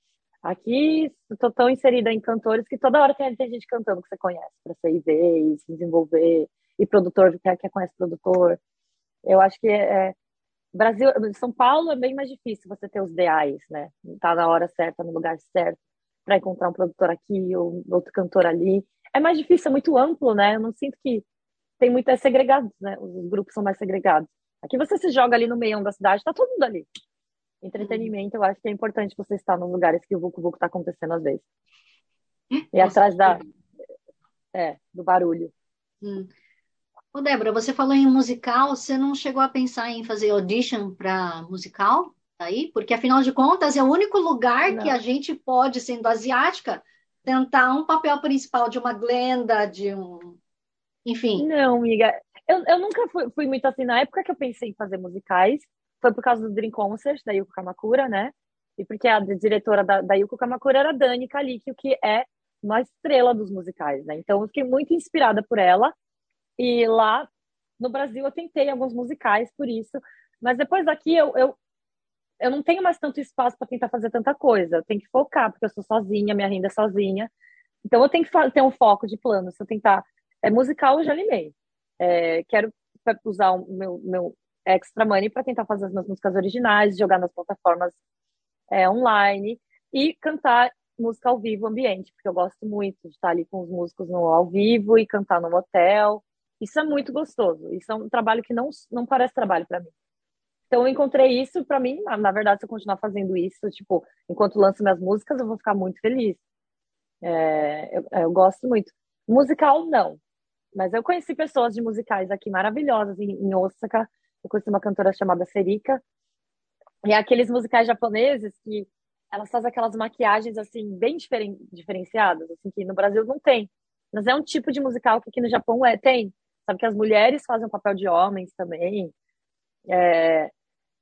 Aqui, estou tão inserida em cantores que toda hora tem, tem gente cantando que você conhece, para você ir ver e se desenvolver e produtor que quer conhece produtor. Eu acho que é, é, Brasil, São Paulo é bem mais difícil você ter os ideais, né? Tá na hora certa, no lugar certo, para encontrar um produtor aqui ou outro cantor ali. É mais difícil, é muito amplo, né? Eu não sinto que tem muito é segregados, né? Os grupos são mais segregados. Aqui você se joga ali no meio da cidade, tá todo mundo ali. Entretenimento, eu acho que é importante você estar nos lugares que o Vucu Vucu tá acontecendo às vezes. E atrás da é, do barulho. Hum. Ô, Débora, você falou em musical, você não chegou a pensar em fazer audition para musical? Aí? Porque, afinal de contas, é o único lugar não. que a gente pode, sendo asiática, tentar um papel principal de uma Glenda, de um. Enfim. Não, amiga. Eu, eu nunca fui, fui, muito assim. Na época que eu pensei em fazer musicais, foi por causa do Dream Concert, da Yuko Kamakura, né? E porque a diretora da, da Yuko Kamakura era Dani Kalikio, que é uma estrela dos musicais, né? Então eu fiquei muito inspirada por ela. E lá no Brasil eu tentei alguns musicais por isso, mas depois daqui eu, eu, eu não tenho mais tanto espaço para tentar fazer tanta coisa. Eu tenho que focar, porque eu sou sozinha, minha renda é sozinha. Então eu tenho que ter um foco de plano. Se eu tentar. É musical, eu já animei. É, quero usar o meu, meu extra money para tentar fazer as minhas músicas originais, jogar nas plataformas é, online e cantar música ao vivo ambiente, porque eu gosto muito de estar ali com os músicos no ao vivo e cantar no hotel. Isso é muito gostoso. Isso é um trabalho que não, não parece trabalho para mim. Então eu encontrei isso para mim, na verdade, se eu continuar fazendo isso, tipo, enquanto lanço minhas músicas, eu vou ficar muito feliz. É, eu, eu, gosto muito. Musical, não. Mas eu conheci pessoas de musicais aqui maravilhosas em, em Osaka. Eu conheci uma cantora chamada Serika. E é aqueles musicais japoneses que elas fazem aquelas maquiagens assim bem diferen, diferenciadas, assim que no Brasil não tem. Mas é um tipo de musical que aqui no Japão é tem. Sabe que as mulheres fazem o papel de homens também. É,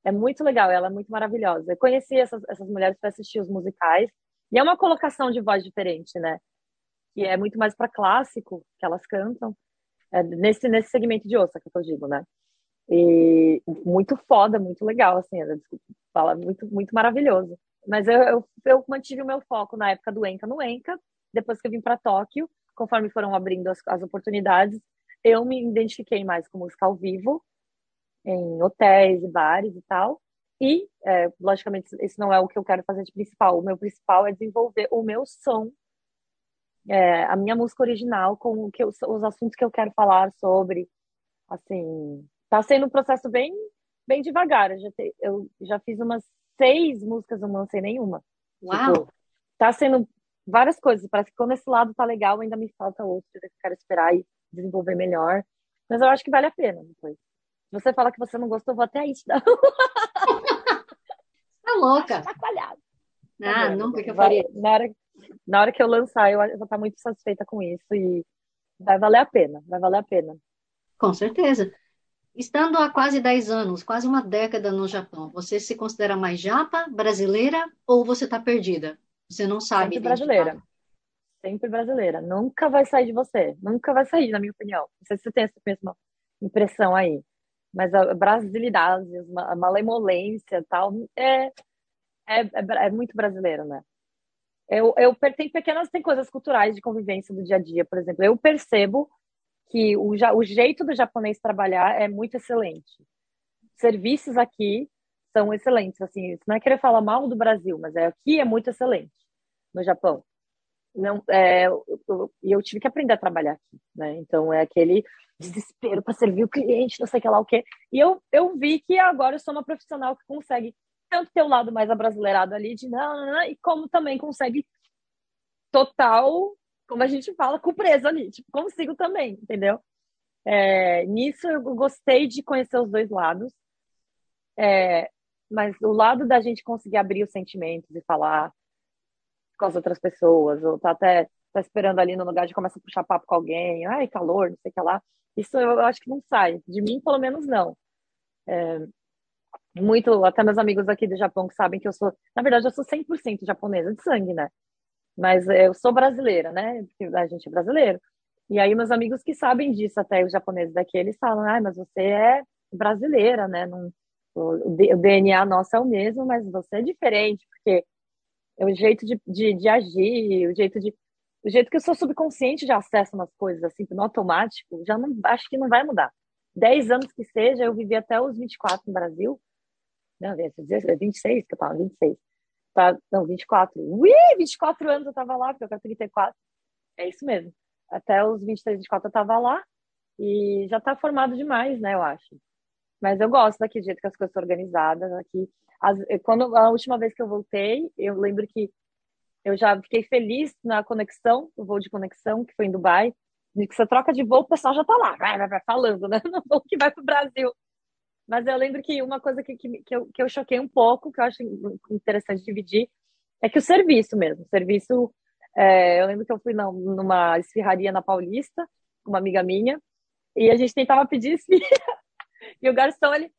é muito legal, ela é muito maravilhosa. Eu conheci essas, essas mulheres para assistir os musicais. E é uma colocação de voz diferente, né? Que é muito mais para clássico que elas cantam. É, nesse, nesse segmento de Osaka que eu digo, né? E muito foda, muito legal, assim, desculpa, fala muito, muito maravilhoso. Mas eu, eu, eu, mantive o meu foco na época do Enka no Enka, depois que eu vim para Tóquio, conforme foram abrindo as, as oportunidades, eu me identifiquei mais com música ao vivo, em hotéis e bares e tal. E, é, logicamente, isso não é o que eu quero fazer de principal. O meu principal é desenvolver o meu som, é, a minha música original, com o que eu, os assuntos que eu quero falar sobre. Assim, tá sendo um processo bem, bem devagar. Eu já, te, eu já fiz umas seis músicas, eu não lancei nenhuma. Uau! Tipo, tá sendo várias coisas. Parece que quando esse lado tá legal, ainda me falta outro que eu quero esperar e desenvolver melhor. Mas eu acho que vale a pena depois. Se você fala que você não gostou, eu vou até aí te dar. [laughs] Tá louca. Chacoalhado. Ah, tá nunca que eu faria. Na hora, na hora que eu lançar, eu, eu vou estar muito satisfeita com isso e vai valer a pena, vai valer a pena. Com certeza. Estando há quase 10 anos, quase uma década no Japão, você se considera mais japa, brasileira ou você está perdida? Você não sabe. Sempre brasileira sempre brasileira. Nunca vai sair de você. Nunca vai sair, na minha opinião. Não sei se você tem essa mesma impressão aí. Mas a brasilidade, a malemolência tal, é, é, é, é muito brasileiro, né? Eu, eu tem pequenas tem coisas culturais de convivência do dia a dia, por exemplo. Eu percebo que o, o jeito do japonês trabalhar é muito excelente. Serviços aqui são excelentes, assim, não é querer falar mal do Brasil, mas é, aqui é muito excelente no Japão. Não, é, eu, eu, eu, tive que aprender a trabalhar aqui, né? Então é aquele desespero para servir o cliente, não sei que lá o quê. E eu, eu vi que agora eu sou uma profissional que consegue tanto ter o lado mais abrasileirado ali de não, não, não, e como também consegue total, como a gente fala, com presa ali, tipo, consigo também, entendeu? É, nisso eu gostei de conhecer os dois lados, é, mas o lado da gente conseguir abrir os sentimentos e falar com as outras pessoas, ou tá até tá esperando ali no lugar de começa a puxar papo com alguém, ai, calor, não sei o que lá. Isso eu acho que não sai. De mim, pelo menos, não. É, muito, até meus amigos aqui do Japão que sabem que eu sou, na verdade, eu sou 100% japonesa de sangue, né? Mas eu sou brasileira, né? Porque a gente é brasileiro. E aí, meus amigos que sabem disso, até os japoneses daqui, eles falam, ah, mas você é brasileira, né? Não, o, o DNA nosso é o mesmo, mas você é diferente, porque é o jeito de, de, de agir, o jeito de. O jeito que eu sou subconsciente de acesso umas coisas assim, no automático, já não acho que não vai mudar. Dez anos que seja, eu vivi até os 24 no Brasil. Não, 26 que eu tava, 26. Tá, não, 24. Ui, 24 anos eu tava lá, porque eu quero 34. É isso mesmo. Até os 23, 24 eu tava lá. E já tá formado demais, né, eu acho. Mas eu gosto daqui, do jeito que as coisas são organizadas aqui. As, quando a última vez que eu voltei, eu lembro que eu já fiquei feliz na conexão, o voo de conexão, que foi em Dubai, de que você troca de voo, o pessoal já tá lá, vai, vai, vai falando, né? [laughs] No voo que vai pro Brasil. Mas eu lembro que uma coisa que, que, que, eu, que eu choquei um pouco, que eu acho interessante dividir, é que o serviço mesmo, o serviço. É, eu lembro que eu fui na, numa esfirraria na Paulista, com uma amiga minha, e a gente tentava pedir esfirra. [laughs] E o garçom, ele,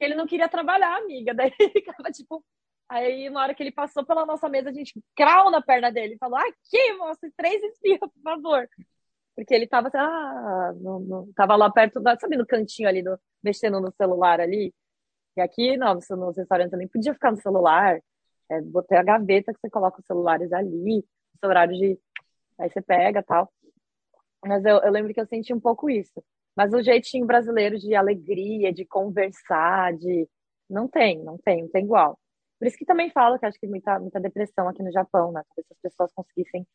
ele não queria trabalhar, amiga. [laughs] Daí ele ficava tipo. Aí, na hora que ele passou pela nossa mesa, a gente crau na perna dele. Falou: Aqui, moço, três espirros, por favor. Porque ele tava assim, ah, não, não, tava lá perto, da, sabe, no cantinho ali, do, mexendo no celular ali. E aqui, não, nos restaurantes eu nem podia ficar no celular. É, botei a gaveta que você coloca os celulares ali, o horário de. Aí você pega tal. Mas eu, eu lembro que eu senti um pouco isso. Mas o jeitinho brasileiro de alegria, de conversar, de. Não tem, não tem, não tem igual. Por isso que também falo que acho que muita, muita depressão aqui no Japão, né? Talvez as pessoas conseguissem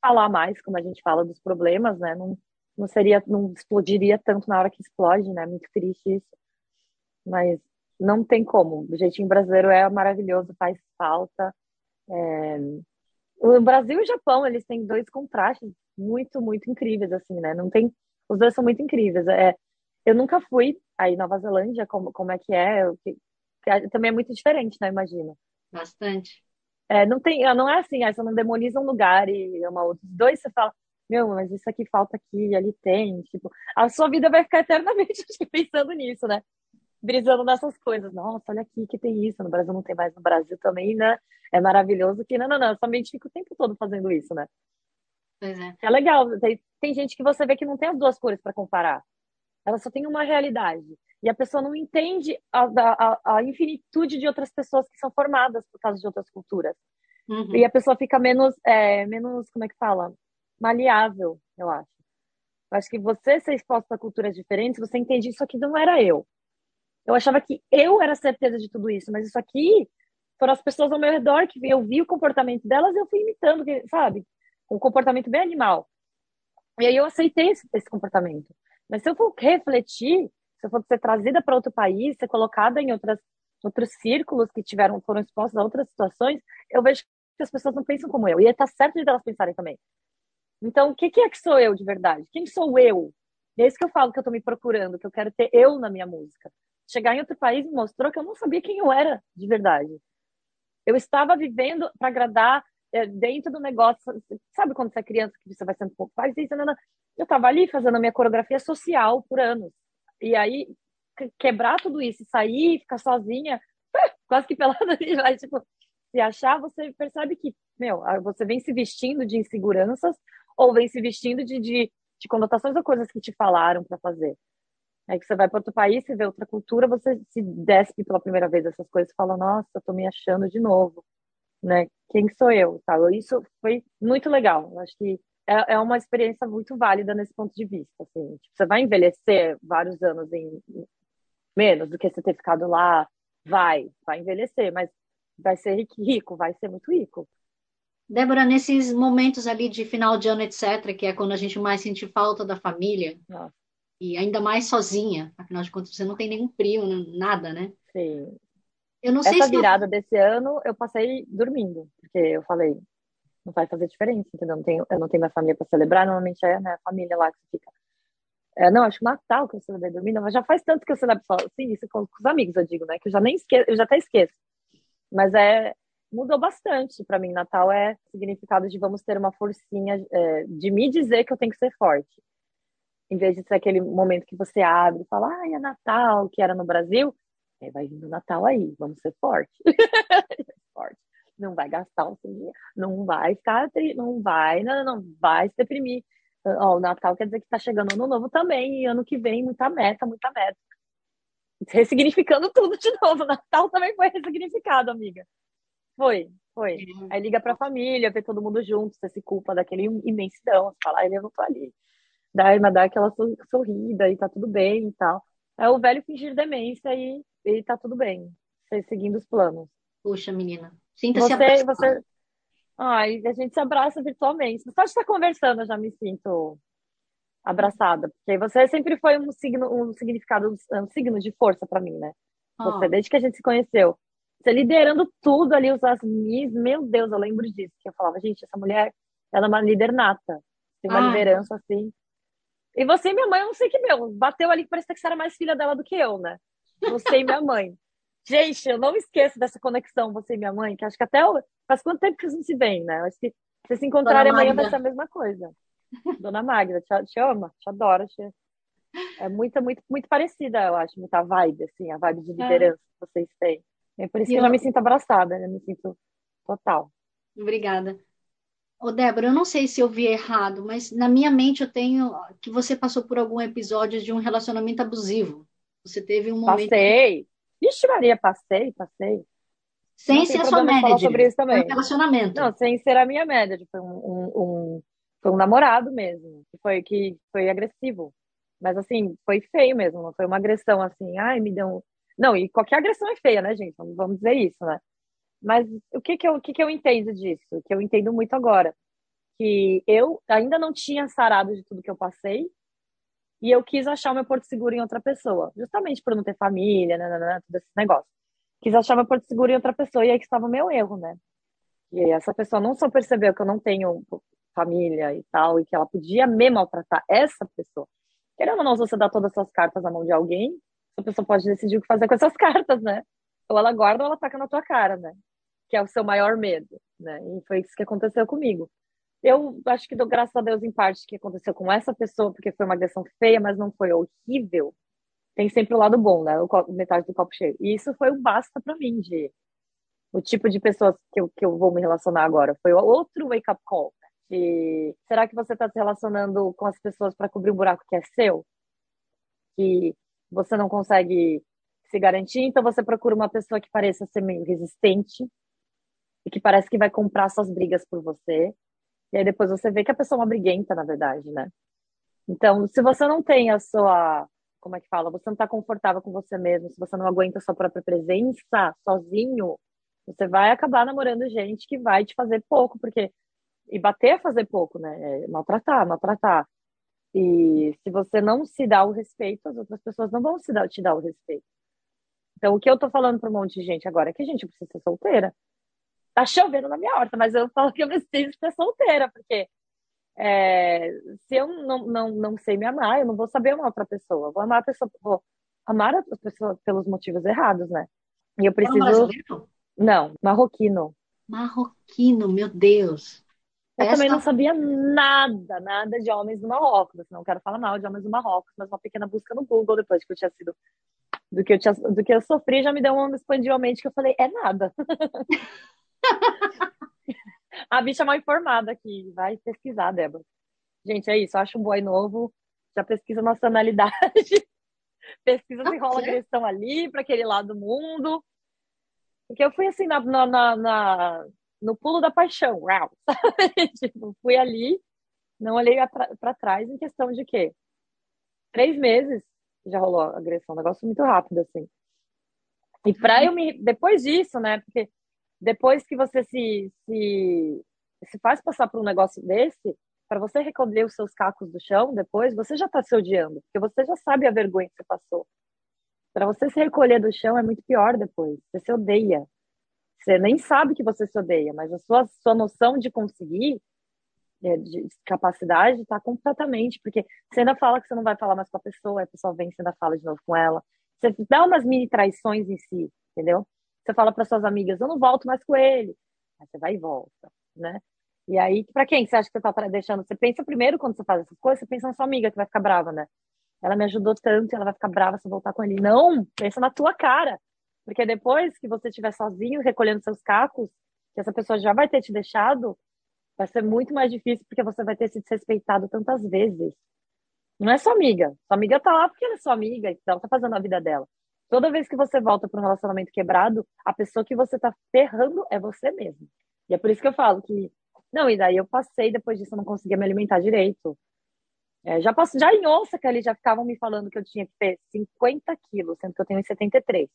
falar mais, como a gente fala dos problemas, né? Não, não seria, não explodiria tanto na hora que explode, né? Muito triste isso. Mas não tem como. O jeitinho brasileiro é maravilhoso, faz falta. É... O Brasil e o Japão, eles têm dois contrastes muito, muito incríveis, assim, né? Não tem os dois são muito incríveis. É, eu nunca fui aí Nova Zelândia, como, como é que é, que, que é, também é muito diferente, né? Imagino. Bastante. É, não tem, não é assim, aí você não demoniza um lugar e uma outra. Os dois você fala, meu, mas isso aqui falta aqui, ali tem. Tipo, a sua vida vai ficar eternamente [laughs] pensando nisso, né? Brisando nessas coisas. Nossa, olha aqui que tem isso. No Brasil não tem mais, no Brasil também, né? É maravilhoso que, não, não, não, somente fica o tempo todo fazendo isso, né? Pois é. É legal. Tem, tem gente que você vê que não tem as duas cores para comparar. Ela só tem uma realidade. E a pessoa não entende a, a, a, infinitude de outras pessoas que são formadas por causa de outras culturas. Uhum. E a pessoa fica menos, é, menos, como é que fala? Maleável, eu acho. Eu acho que você ser exposto a culturas diferentes, você entende isso aqui não era eu. Eu achava que eu era certeza de tudo isso, mas isso aqui foram as pessoas ao meu redor que eu vi o comportamento delas e eu fui imitando, sabe? Um comportamento bem animal. E aí eu aceitei esse, esse comportamento. Mas se eu for refletir, se eu for ser trazida para outro país, ser colocada em outras, outros círculos que tiveram foram expostos a outras situações, eu vejo que as pessoas não pensam como eu. E está certo de elas pensarem também. Então, o que, que, é que sou eu de verdade? Quem sou eu? E é isso que eu falo que eu estou me procurando, que eu quero ter eu na minha música. Chegar em outro país me mostrou que eu não sabia quem eu era de verdade. Eu estava vivendo para agradar dentro do negócio, sabe quando você é criança que você vai sendo um pouco, isso, não, não. eu tava ali fazendo a minha coreografia social por anos, e aí quebrar tudo isso, sair, ficar sozinha, [laughs] quase que pelada vai, tipo, se achar, você percebe que, meu, você vem se vestindo de inseguranças, ou vem se vestindo de, de, de conotações ou coisas que te falaram para fazer. Aí que você vai para outro país, você vê outra cultura, você se despe pela primeira vez essas coisas e fala, nossa, eu tô me achando de novo né? Quem sou eu, sabe? Isso foi muito legal. Eu acho que é, é uma experiência muito válida nesse ponto de vista. Assim. Tipo, você vai envelhecer vários anos em menos do que você ter ficado lá, vai, vai envelhecer, mas vai ser rico, vai ser muito rico. Débora, nesses momentos ali de final de ano, etc., que é quando a gente mais sente falta da família, Nossa. e ainda mais sozinha, afinal de contas, você não tem nenhum primo, nada, né? Sim. Eu não Essa sei se virada eu... desse ano, eu passei dormindo, porque eu falei, não vai fazer diferença, entendeu? Eu não tenho, eu não tenho minha família para celebrar, normalmente é né, a família lá que fica. É, não, acho que Natal que eu celebrei dormindo, mas já faz tanto que eu celebro só, assim, isso com, com os amigos, eu digo, né? Que eu já nem esqueço, eu já até esqueço. Mas é, mudou bastante para mim. Natal é significado de vamos ter uma forcinha é, de me dizer que eu tenho que ser forte. Em vez de ser aquele momento que você abre e fala, ah, é Natal, que era no Brasil, é, vai vindo Natal aí, vamos ser forte. [laughs] forte. Não vai gastar o seu dinheiro, não vai ficar, não vai, não, não, vai se deprimir. Ó, o Natal quer dizer que está chegando ano novo também, e ano que vem muita meta, muita meta. Ressignificando tudo de novo. Natal também foi ressignificado, amiga. Foi, foi. Aí liga pra família, vê todo mundo junto, você se culpa daquele imensidão, você fala, eu não tô ali. Daí, mas dá aquela sorrida e tá tudo bem e tal. É o velho fingir demência e, e tá tudo bem. Você seguindo os planos. Puxa, menina. Sinta-se você, você Ai, a gente se abraça virtualmente. Só de estar conversando eu já me sinto abraçada, porque você sempre foi um signo, um significado, um signo de força para mim, né? Você, oh. desde que a gente se conheceu, você liderando tudo ali, os asmis, meu Deus, eu lembro disso, que eu falava, gente, essa mulher, ela é uma líder nata, tem uma liderança assim. E você e minha mãe, eu não sei que, meu, bateu ali, parecia que você era mais filha dela do que eu, né? Você e minha mãe. Gente, eu não esqueço dessa conexão, você e minha mãe, que acho que até faz quanto tempo que vocês não se veem, né? Acho que se se encontrarem amanhã vai ser a mesma coisa. Dona Magda, te, te ama, te adora, te... é muito, muito, muito parecida, eu acho, muita vibe, assim, a vibe de é. liderança é. que vocês têm. É por isso que eu já me sinto abraçada, né? Me sinto total. Obrigada. Ô, Débora, eu não sei se eu vi errado, mas na minha mente eu tenho que você passou por algum episódio de um relacionamento abusivo. Você teve um momento. Passei. Vixe, Maria, passei, passei. Sem ser a sua média. sobre isso também. Um relacionamento. Não, sem ser a minha média. Foi um, um, um, foi um namorado mesmo, que foi, que foi agressivo. Mas assim, foi feio mesmo. Não foi uma agressão assim, ai, me deu um não, e qualquer agressão é feia, né, gente? Vamos dizer isso, né? Mas o que que eu, o que que eu entendo disso? Que eu entendo muito agora. Que eu ainda não tinha sarado de tudo que eu passei e eu quis achar o meu porto seguro em outra pessoa. Justamente por não ter família, né, né, né tudo esse negócio. Quis achar meu porto seguro em outra pessoa e aí que estava o meu erro, né? E essa pessoa não só percebeu que eu não tenho família e tal, e que ela podia me maltratar, essa pessoa. Querendo ou não, você dá todas as suas cartas na mão de alguém, a pessoa pode decidir o que fazer com essas [laughs] cartas, né? Ou ela guarda ou ela taca na tua cara, né? Que é o seu maior medo, né? E foi isso que aconteceu comigo. Eu acho que dou graças a Deus em parte que aconteceu com essa pessoa, porque foi uma agressão feia, mas não foi horrível. Tem sempre o lado bom, né? O metade do copo cheio. E isso foi o basta para mim de o tipo de pessoas que eu, que eu vou me relacionar agora. Foi outro wake up call. Né? De, será que você está se relacionando com as pessoas para cobrir um buraco que é seu? Que você não consegue se garantir, então você procura uma pessoa que pareça ser meio resistente e que parece que vai comprar suas brigas por você. E aí depois você vê que a pessoa é uma briguenta, na verdade, né? Então, se você não tem a sua, como é que fala, você não está confortável com você mesmo, se você não aguenta a sua própria presença sozinho, você vai acabar namorando gente que vai te fazer pouco, porque e bater é fazer pouco, né? É maltratar, maltratar. E se você não se dá o respeito, as outras pessoas não vão se dar, te dar o respeito. Então, o que eu tô falando para um monte de gente agora é que a gente precisa ser solteira. Tá chovendo na minha horta, mas eu falo que eu preciso ser solteira, porque é, se eu não, não, não sei me amar, eu não vou saber amar outra pessoa. Vou amar a pessoa, vou amar a pessoa pelos motivos errados, né? E eu preciso. Não, marroquino. Marroquino, meu Deus. Eu Essa... também não sabia nada, nada de homens do Marrocos. Assim, não quero falar mal de homens do Marrocos, mas uma pequena busca no Google depois que eu tinha sido do que eu tinha, do que eu sofri já me deu um expandiu a mente que eu falei é nada. [laughs] a bicha mal informada aqui, vai pesquisar, Débora. Gente, é isso. Acha um boy novo, já pesquisa nacionalidade, [laughs] pesquisa se rola agressão ali para aquele lado do mundo. Porque eu fui assim na, na, na no pulo da paixão, uau, [laughs] tipo, fui ali, não olhei para trás em questão de quê? Três meses já rolou agressão, um negócio muito rápido, assim. E para eu me. Depois disso, né? Porque depois que você se, se, se faz passar por um negócio desse, para você recolher os seus cacos do chão depois, você já está se odiando, porque você já sabe a vergonha que você passou. Para você se recolher do chão é muito pior depois. Você se odeia. Você nem sabe que você se odeia, mas a sua, sua noção de conseguir, é, de capacidade, está completamente. Porque você ainda fala que você não vai falar mais com a pessoa, a pessoa vem, você ainda fala de novo com ela. Você dá umas mini traições em si, entendeu? Você fala para suas amigas, eu não volto mais com ele. Aí você vai e volta, né? E aí, para quem você acha que você tá deixando? Você pensa primeiro quando você faz essas coisas, você pensa na sua amiga que vai ficar brava, né? Ela me ajudou tanto, ela vai ficar brava se eu voltar com ele. Não, pensa na tua cara. Porque depois que você estiver sozinho, recolhendo seus cacos, que essa pessoa já vai ter te deixado, vai ser muito mais difícil porque você vai ter se desrespeitado tantas vezes. Não é sua amiga. Sua amiga tá lá porque ela é sua amiga, então ela tá fazendo a vida dela. Toda vez que você volta para um relacionamento quebrado, a pessoa que você tá ferrando é você mesmo. E é por isso que eu falo que não, e daí eu passei, depois disso eu não conseguia me alimentar direito. É, já passou, já em onça que ali já ficavam me falando que eu tinha que ter 50 quilos, sendo que eu tenho 73.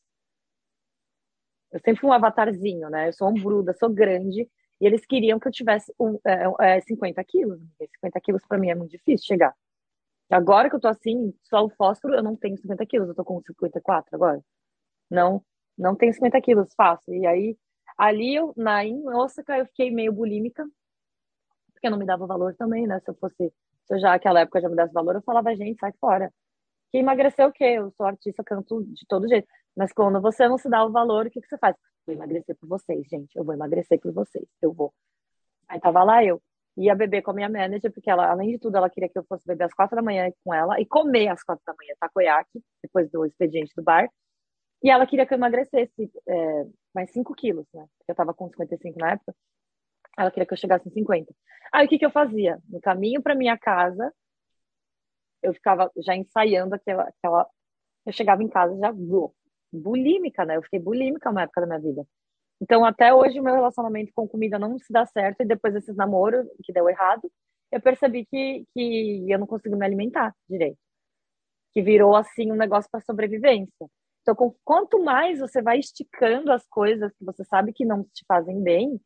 Eu sempre fui um avatarzinho, né? Eu sou ombruda, sou grande, e eles queriam que eu tivesse um, é, é, 50 quilos. 50 quilos para mim é muito difícil chegar. Agora que eu tô assim, só o fósforo, eu não tenho 50 quilos, eu tô com 54 agora. Não, não tenho 50 quilos fácil. E aí, ali, eu, na, em Osaka, eu fiquei meio bulímica, porque eu não me dava valor também, né? Se eu fosse, se eu já naquela época já me desse valor, eu falava, gente, sai fora. Que emagrecer o quê? Eu sou artista, canto de todo jeito. Mas quando você não se dá o valor, o que, que você faz? Vou emagrecer por vocês, gente. Eu vou emagrecer por vocês. Eu vou. Aí tava lá eu. Ia beber com a minha manager, porque ela, além de tudo, ela queria que eu fosse beber às quatro da manhã com ela e comer às quatro da manhã takoyaki, depois do expediente do bar. E ela queria que eu emagrecesse é, mais 5 quilos, né? Eu tava com 55 na época. Ela queria que eu chegasse em 50. Aí o que, que eu fazia? No caminho para minha casa, eu ficava já ensaiando aquela. aquela... Eu chegava em casa já bulímica, né? Eu fiquei bulímica uma época da minha vida. Então, até hoje, meu relacionamento com comida não se dá certo. E depois desses namoros que deu errado, eu percebi que, que eu não consigo me alimentar direito. Que virou, assim, um negócio para sobrevivência. Então, com, quanto mais você vai esticando as coisas que você sabe que não te fazem bem,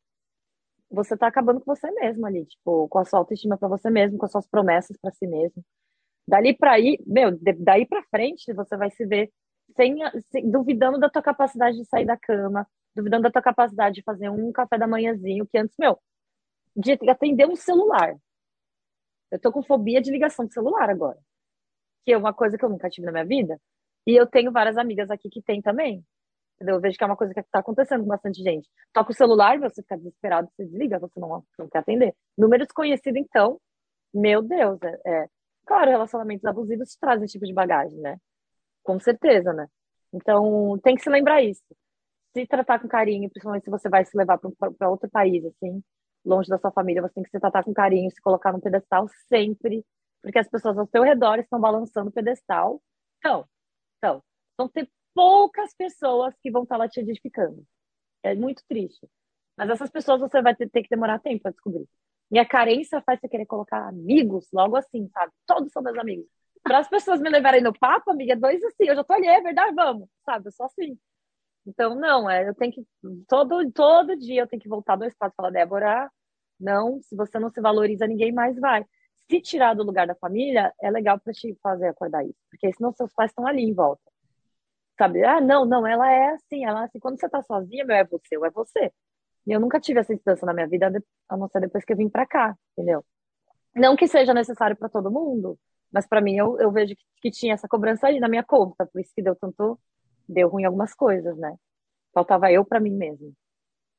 você tá acabando com você mesmo ali, tipo, com a sua autoestima para você mesmo, com as suas promessas para si mesmo. Dali para aí, meu, daí para frente você vai se ver sem, sem, duvidando da tua capacidade de sair da cama, duvidando da tua capacidade de fazer um café da manhãzinho, que antes, meu, de atender um celular. Eu tô com fobia de ligação de celular agora. Que é uma coisa que eu nunca tive na minha vida. E eu tenho várias amigas aqui que tem também. Entendeu? Eu vejo que é uma coisa que está acontecendo com bastante gente. Toca o celular, você fica desesperado, você desliga, você não, não quer atender. Número desconhecido, então, meu Deus, é, é... Claro, relacionamentos abusivos trazem esse tipo de bagagem, né? Com certeza, né? Então, tem que se lembrar isso. Se tratar com carinho, principalmente se você vai se levar para outro país, assim, longe da sua família, você tem que se tratar com carinho, se colocar no pedestal sempre, porque as pessoas ao seu redor estão balançando o pedestal. Então, então, vão ter poucas pessoas que vão estar lá te edificando. É muito triste. Mas essas pessoas você vai ter, ter que demorar tempo para descobrir. E a carência faz você querer colocar amigos logo assim, sabe? Todos são meus amigos. Para as pessoas me levarem no papo, amiga, dois assim, eu já tô ali, é verdade, vamos, sabe? Eu sou assim. Então, não, é, eu tenho que, todo, todo dia eu tenho que voltar dois passos e falar, Débora, não, se você não se valoriza, ninguém mais vai. Se tirar do lugar da família, é legal para te fazer acordar isso, porque senão seus pais estão ali em volta sabe? Ah, não, não, ela é assim, ela é assim. Quando você tá sozinha, meu, é você, ou é você. E eu nunca tive essa instância na minha vida, a não ser depois que eu vim pra cá, entendeu? Não que seja necessário para todo mundo, mas para mim eu, eu vejo que, que, tinha essa cobrança ali na minha conta, por isso que deu tanto, deu ruim algumas coisas, né? Faltava eu para mim mesmo.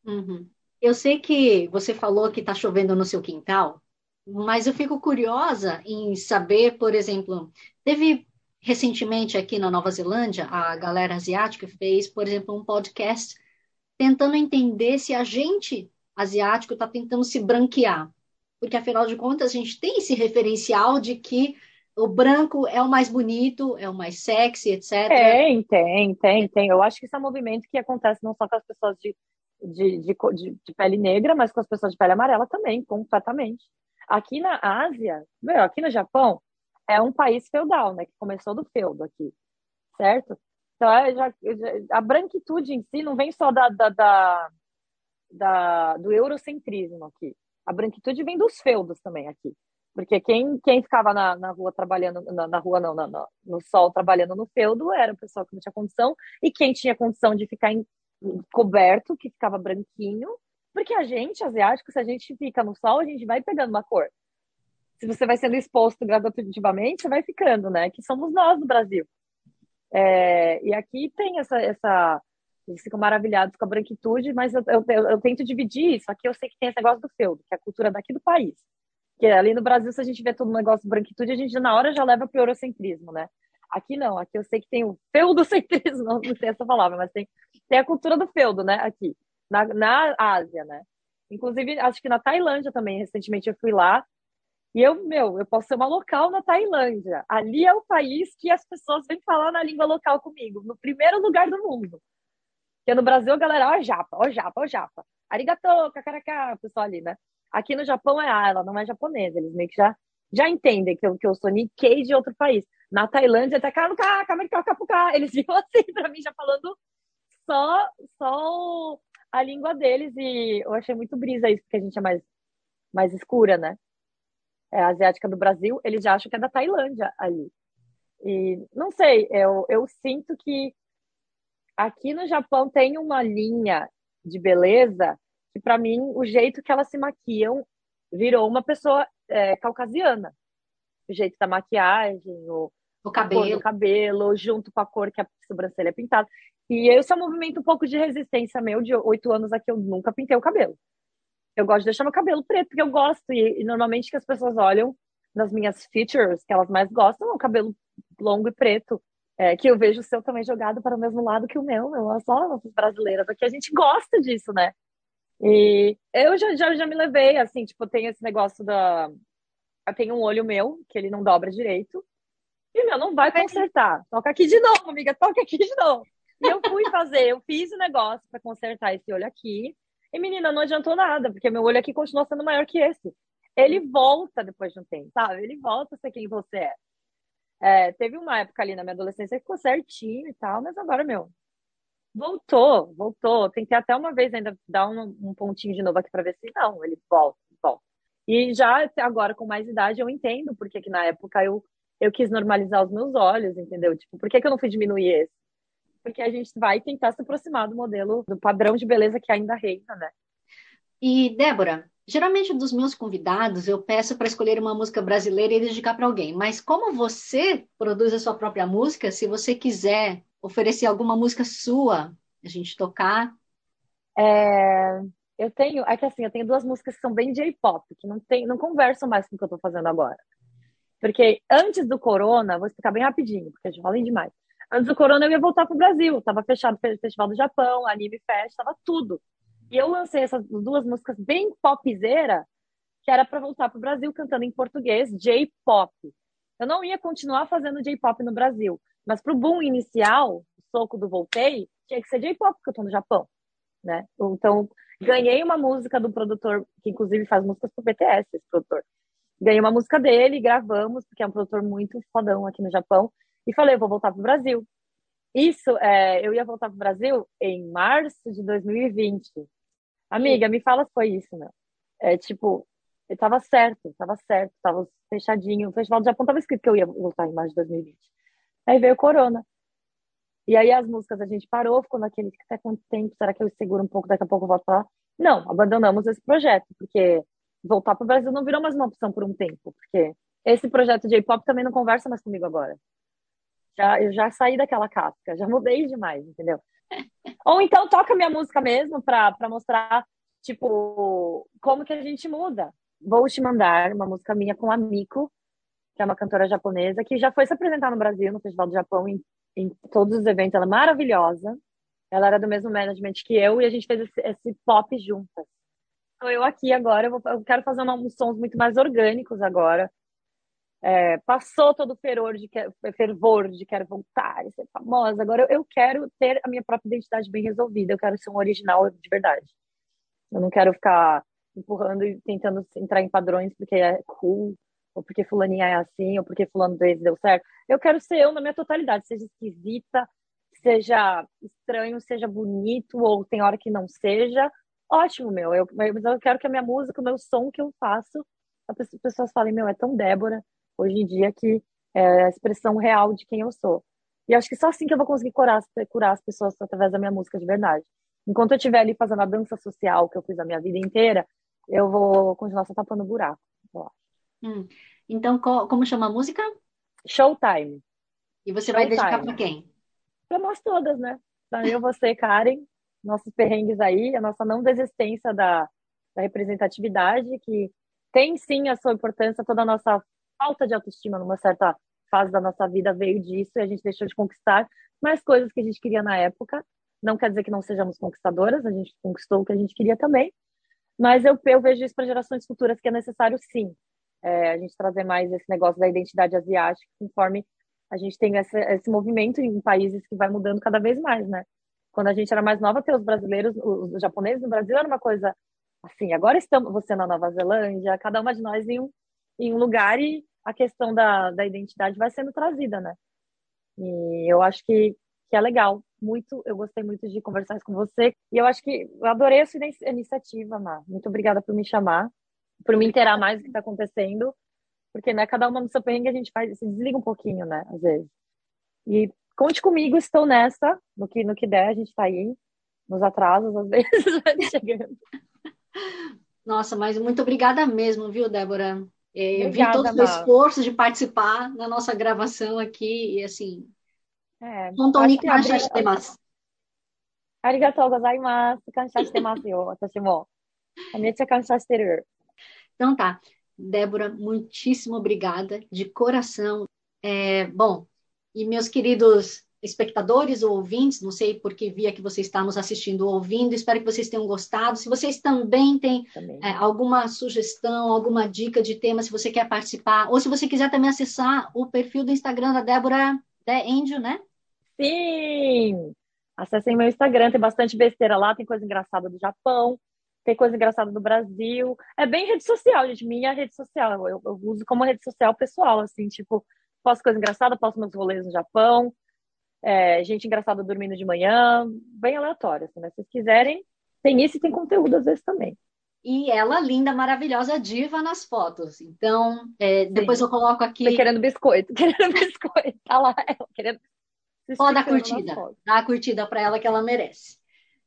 Uhum. Eu sei que você falou que tá chovendo no seu quintal, mas eu fico curiosa em saber, por exemplo, teve recentemente aqui na Nova Zelândia, a galera asiática fez, por exemplo, um podcast tentando entender se a gente asiático está tentando se branquear. Porque, afinal de contas, a gente tem esse referencial de que o branco é o mais bonito, é o mais sexy, etc. Tem, tem, tem, tem. Eu acho que isso é um movimento que acontece não só com as pessoas de, de, de, de, pele negra, mas com as pessoas de pele amarela também, completamente. Aqui na Ásia, meu, aqui no Japão, é um país feudal, né? Que começou do feudo aqui, certo? Então, é, já, a branquitude em si não vem só da, da, da, da, do eurocentrismo aqui. A branquitude vem dos feudos também aqui. Porque quem, quem ficava na, na rua trabalhando, na, na rua não, na, no sol trabalhando no feudo era o pessoal que não tinha condição, e quem tinha condição de ficar em, coberto, que ficava branquinho, porque a gente, asiático, se a gente fica no sol, a gente vai pegando uma cor. Se você vai sendo exposto gradativamente, você vai ficando, né? Que somos nós no Brasil. É, e aqui tem essa, essa. Eles ficam maravilhados com a branquitude, mas eu, eu, eu tento dividir isso. Aqui eu sei que tem esse negócio do feudo, que é a cultura daqui do país. Que ali no Brasil, se a gente vê todo um negócio de branquitude, a gente na hora já leva para o eurocentrismo, né? Aqui não, aqui eu sei que tem o [laughs] feudocentrismo, não sei essa palavra, mas tem, tem a cultura do feudo, né? Aqui, na, na Ásia, né? Inclusive, acho que na Tailândia também, recentemente eu fui lá, e eu, meu, eu posso ser uma local na Tailândia. Ali é o país que as pessoas vêm falar na língua local comigo, no primeiro lugar do mundo. Porque no Brasil a galera, ó, japa, ó, japa, ó, japa. Arigato, kakaraka, o pessoal ali, né? Aqui no Japão é, ah, ela não é japonesa, eles meio que já, já entendem que eu, que eu sou Nikkei de outro país. Na Tailândia, até eles [laughs] viam assim pra mim, já falando só, só a língua deles, e eu achei muito brisa isso, porque a gente é mais, mais escura, né? É, asiática do Brasil, eles já acham que é da Tailândia ali. E não sei, eu, eu sinto que aqui no Japão tem uma linha de beleza que para mim o jeito que elas se maquiam virou uma pessoa é, caucasiana. O jeito da maquiagem, o, o cabelo. o cabelo, junto com a cor que a sobrancelha é pintada. E esse é um movimento um pouco de resistência meu, de oito anos aqui, eu nunca pintei o cabelo. Eu gosto de deixar meu cabelo preto, porque eu gosto. E, e normalmente que as pessoas olham nas minhas features, que elas mais gostam, é o cabelo longo e preto. É, que eu vejo o seu também jogado para o mesmo lado que o meu, eu só nossas brasileiras aqui, a gente gosta disso, né? E eu já, já, já me levei, assim, tipo, tem esse negócio da. Eu tenho um olho meu, que ele não dobra direito. E, meu, não vai consertar. Toca aqui de novo, amiga, toca aqui de novo. E eu fui fazer, eu fiz o negócio para consertar esse olho aqui. E, menina, não adiantou nada, porque meu olho aqui continua sendo maior que esse. Ele volta depois de um tempo, sabe? Ele volta a ser quem você é. é teve uma época ali na minha adolescência que ficou certinho e tal, mas agora, meu, Voltou, voltou. Tentei até uma vez ainda dar um, um pontinho de novo aqui para ver se não, ele volta, volta. E já agora com mais idade eu entendo porque que na época eu, eu quis normalizar os meus olhos, entendeu? Tipo, por que, que eu não fui diminuir esse? Porque a gente vai tentar se aproximar do modelo, do padrão de beleza que ainda reina, né? E, Débora, geralmente dos meus convidados eu peço para escolher uma música brasileira e dedicar para alguém, mas como você produz a sua própria música, se você quiser oferecer alguma música sua, a gente tocar? É, eu tenho, é que assim, eu tenho duas músicas que são bem J-pop, que não tem, não conversam mais com o que eu tô fazendo agora. Porque antes do corona, vou explicar bem rapidinho, porque eu já falei demais. Antes do corona eu ia voltar pro Brasil, tava fechado o Festival do Japão, Anime Fest, tava tudo. E eu lancei essas duas músicas bem popzera, que era para voltar pro Brasil cantando em português, J-pop. Eu não ia continuar fazendo J-pop no Brasil, mas pro boom inicial, o soco do voltei, tinha que ser J-pop, porque eu tô no Japão, né? Então, ganhei uma música do produtor, que inclusive faz músicas pro BTS, esse produtor. Ganhei uma música dele, gravamos, porque é um produtor muito fodão aqui no Japão, e falei, eu vou voltar pro Brasil. Isso, é, eu ia voltar pro Brasil em março de 2020. Amiga, me fala se foi isso, meu. É tipo, eu tava certo, tava certo, tava fechadinho. O Festival do Japão tava escrito que eu ia voltar em março de 2020. Aí veio o corona. E aí as músicas a gente parou, ficou naquele, até quanto tempo, será que eu seguro um pouco, daqui a pouco eu volto pra lá? Não, abandonamos esse projeto, porque voltar para o Brasil não virou mais uma opção por um tempo, porque esse projeto de J-pop também não conversa mais comigo agora. Já, eu já saí daquela casca, já mudei demais, entendeu? [laughs] Ou então toca minha música mesmo para mostrar, tipo, como que a gente muda. Vou te mandar uma música minha com a Miko, que é uma cantora japonesa, que já foi se apresentar no Brasil, no Festival do Japão, em, em todos os eventos. Ela é maravilhosa. Ela era do mesmo management que eu e a gente fez esse, esse pop juntas. Então, eu aqui agora, eu, vou, eu quero fazer uma, uns sons muito mais orgânicos agora. É, passou todo o fervor de, fervor de quero voltar e ser famosa. Agora eu, eu quero ter a minha própria identidade bem resolvida. Eu quero ser um original de verdade. Eu não quero ficar empurrando e tentando entrar em padrões porque é cool ou porque fulaninha é assim, ou porque fulano vezes deu certo. Eu quero ser eu na minha totalidade, seja esquisita, seja estranho, seja bonito, ou tem hora que não seja, ótimo, meu. Eu, mas eu quero que a minha música, o meu som que eu faço, as pessoas falem, meu, é tão Débora hoje em dia que é a expressão real de quem eu sou. E acho que só assim que eu vou conseguir curar, curar as pessoas através da minha música de verdade. Enquanto eu estiver ali fazendo a dança social que eu fiz a minha vida inteira, eu vou continuar só tapando buraco. Hum. Então, como chama a música? Showtime. E você Showtime. vai dedicar para quem? Para nós todas, né? Para eu, você, Karen, nossos perrengues aí, a nossa não desistência da, da representatividade, que tem sim a sua importância, toda a nossa falta de autoestima numa certa fase da nossa vida veio disso e a gente deixou de conquistar mais coisas que a gente queria na época. Não quer dizer que não sejamos conquistadoras, a gente conquistou o que a gente queria também, mas eu, eu vejo isso para gerações futuras que é necessário sim é, a gente trazer mais esse negócio da identidade asiática, conforme a gente tem esse, esse movimento em países que vai mudando cada vez mais, né? Quando a gente era mais nova, ter os brasileiros, os, japoneses no Brasil era uma coisa assim. Agora estamos você na Nova Zelândia, cada uma de nós em um, em um lugar e a questão da, da identidade vai sendo trazida, né? E eu acho que, que é legal. Muito, eu gostei muito de conversar com você. E eu acho que eu adorei essa iniciativa, Má. Muito obrigada por me chamar, por me inteirar mais do que está acontecendo, porque né, cada uma no seu perrengue a gente faz, se desliga um pouquinho, né, às vezes. E conte comigo, estou nessa, no que, no que der, a gente está aí, nos atrasos às [laughs] vezes, chegando. Nossa, mas muito obrigada mesmo, viu, Débora? É, eu obrigada, vi todo o esforço de participar na nossa gravação aqui e assim. É, Contoni gozaimasu. Kanshas demasu yo, então tá. Débora, muitíssimo obrigada, de coração. É, bom, e meus queridos espectadores ou ouvintes, não sei porque via que você está nos assistindo ou ouvindo, espero que vocês tenham gostado. Se vocês também têm também. É, alguma sugestão, alguma dica de tema, se você quer participar, ou se você quiser também acessar o perfil do Instagram da Débora The Angel, né? Sim! Acessem meu Instagram, tem bastante besteira lá, tem coisa engraçada do Japão, tem coisa engraçada do Brasil. É bem rede social, gente. Minha rede social. Eu, eu uso como rede social pessoal, assim, tipo, posto coisa engraçada, posto meus rolês no Japão, é, gente engraçada dormindo de manhã, bem aleatório, assim, né? Se vocês quiserem, tem isso e tem conteúdo às vezes também. E ela, linda, maravilhosa, diva nas fotos. Então, é, depois eu coloco aqui. Tô querendo biscoito, [laughs] querendo biscoito. Tá lá, ela querendo. Pode dar curtida. Dá a curtida para ela que ela merece.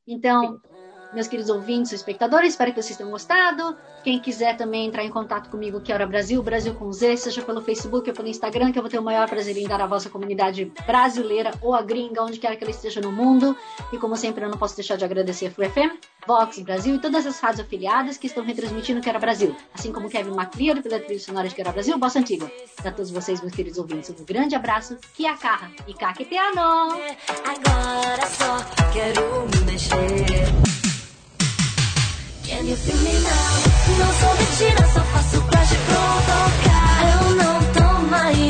Então, Sim meus queridos ouvintes, espectadores, espero que vocês tenham gostado. Quem quiser também entrar em contato comigo, que é Hora Brasil, Brasil com Z, seja pelo Facebook ou pelo Instagram, que eu vou ter o maior prazer em dar a vossa comunidade brasileira ou a gringa, onde quer que ela esteja no mundo. E como sempre, eu não posso deixar de agradecer a FM, Vox Brasil e todas as rádios afiliadas que estão retransmitindo Quero Brasil, assim como Kevin MacLeod pela trilha sonora de Quero Brasil, Bossa Antiga. Para todos vocês, meus queridos ouvintes, um grande abraço, que a carra e caqueteano! Agora só quero me mexer. Não sou mentira, só faço pra te provocar. Eu não tô mais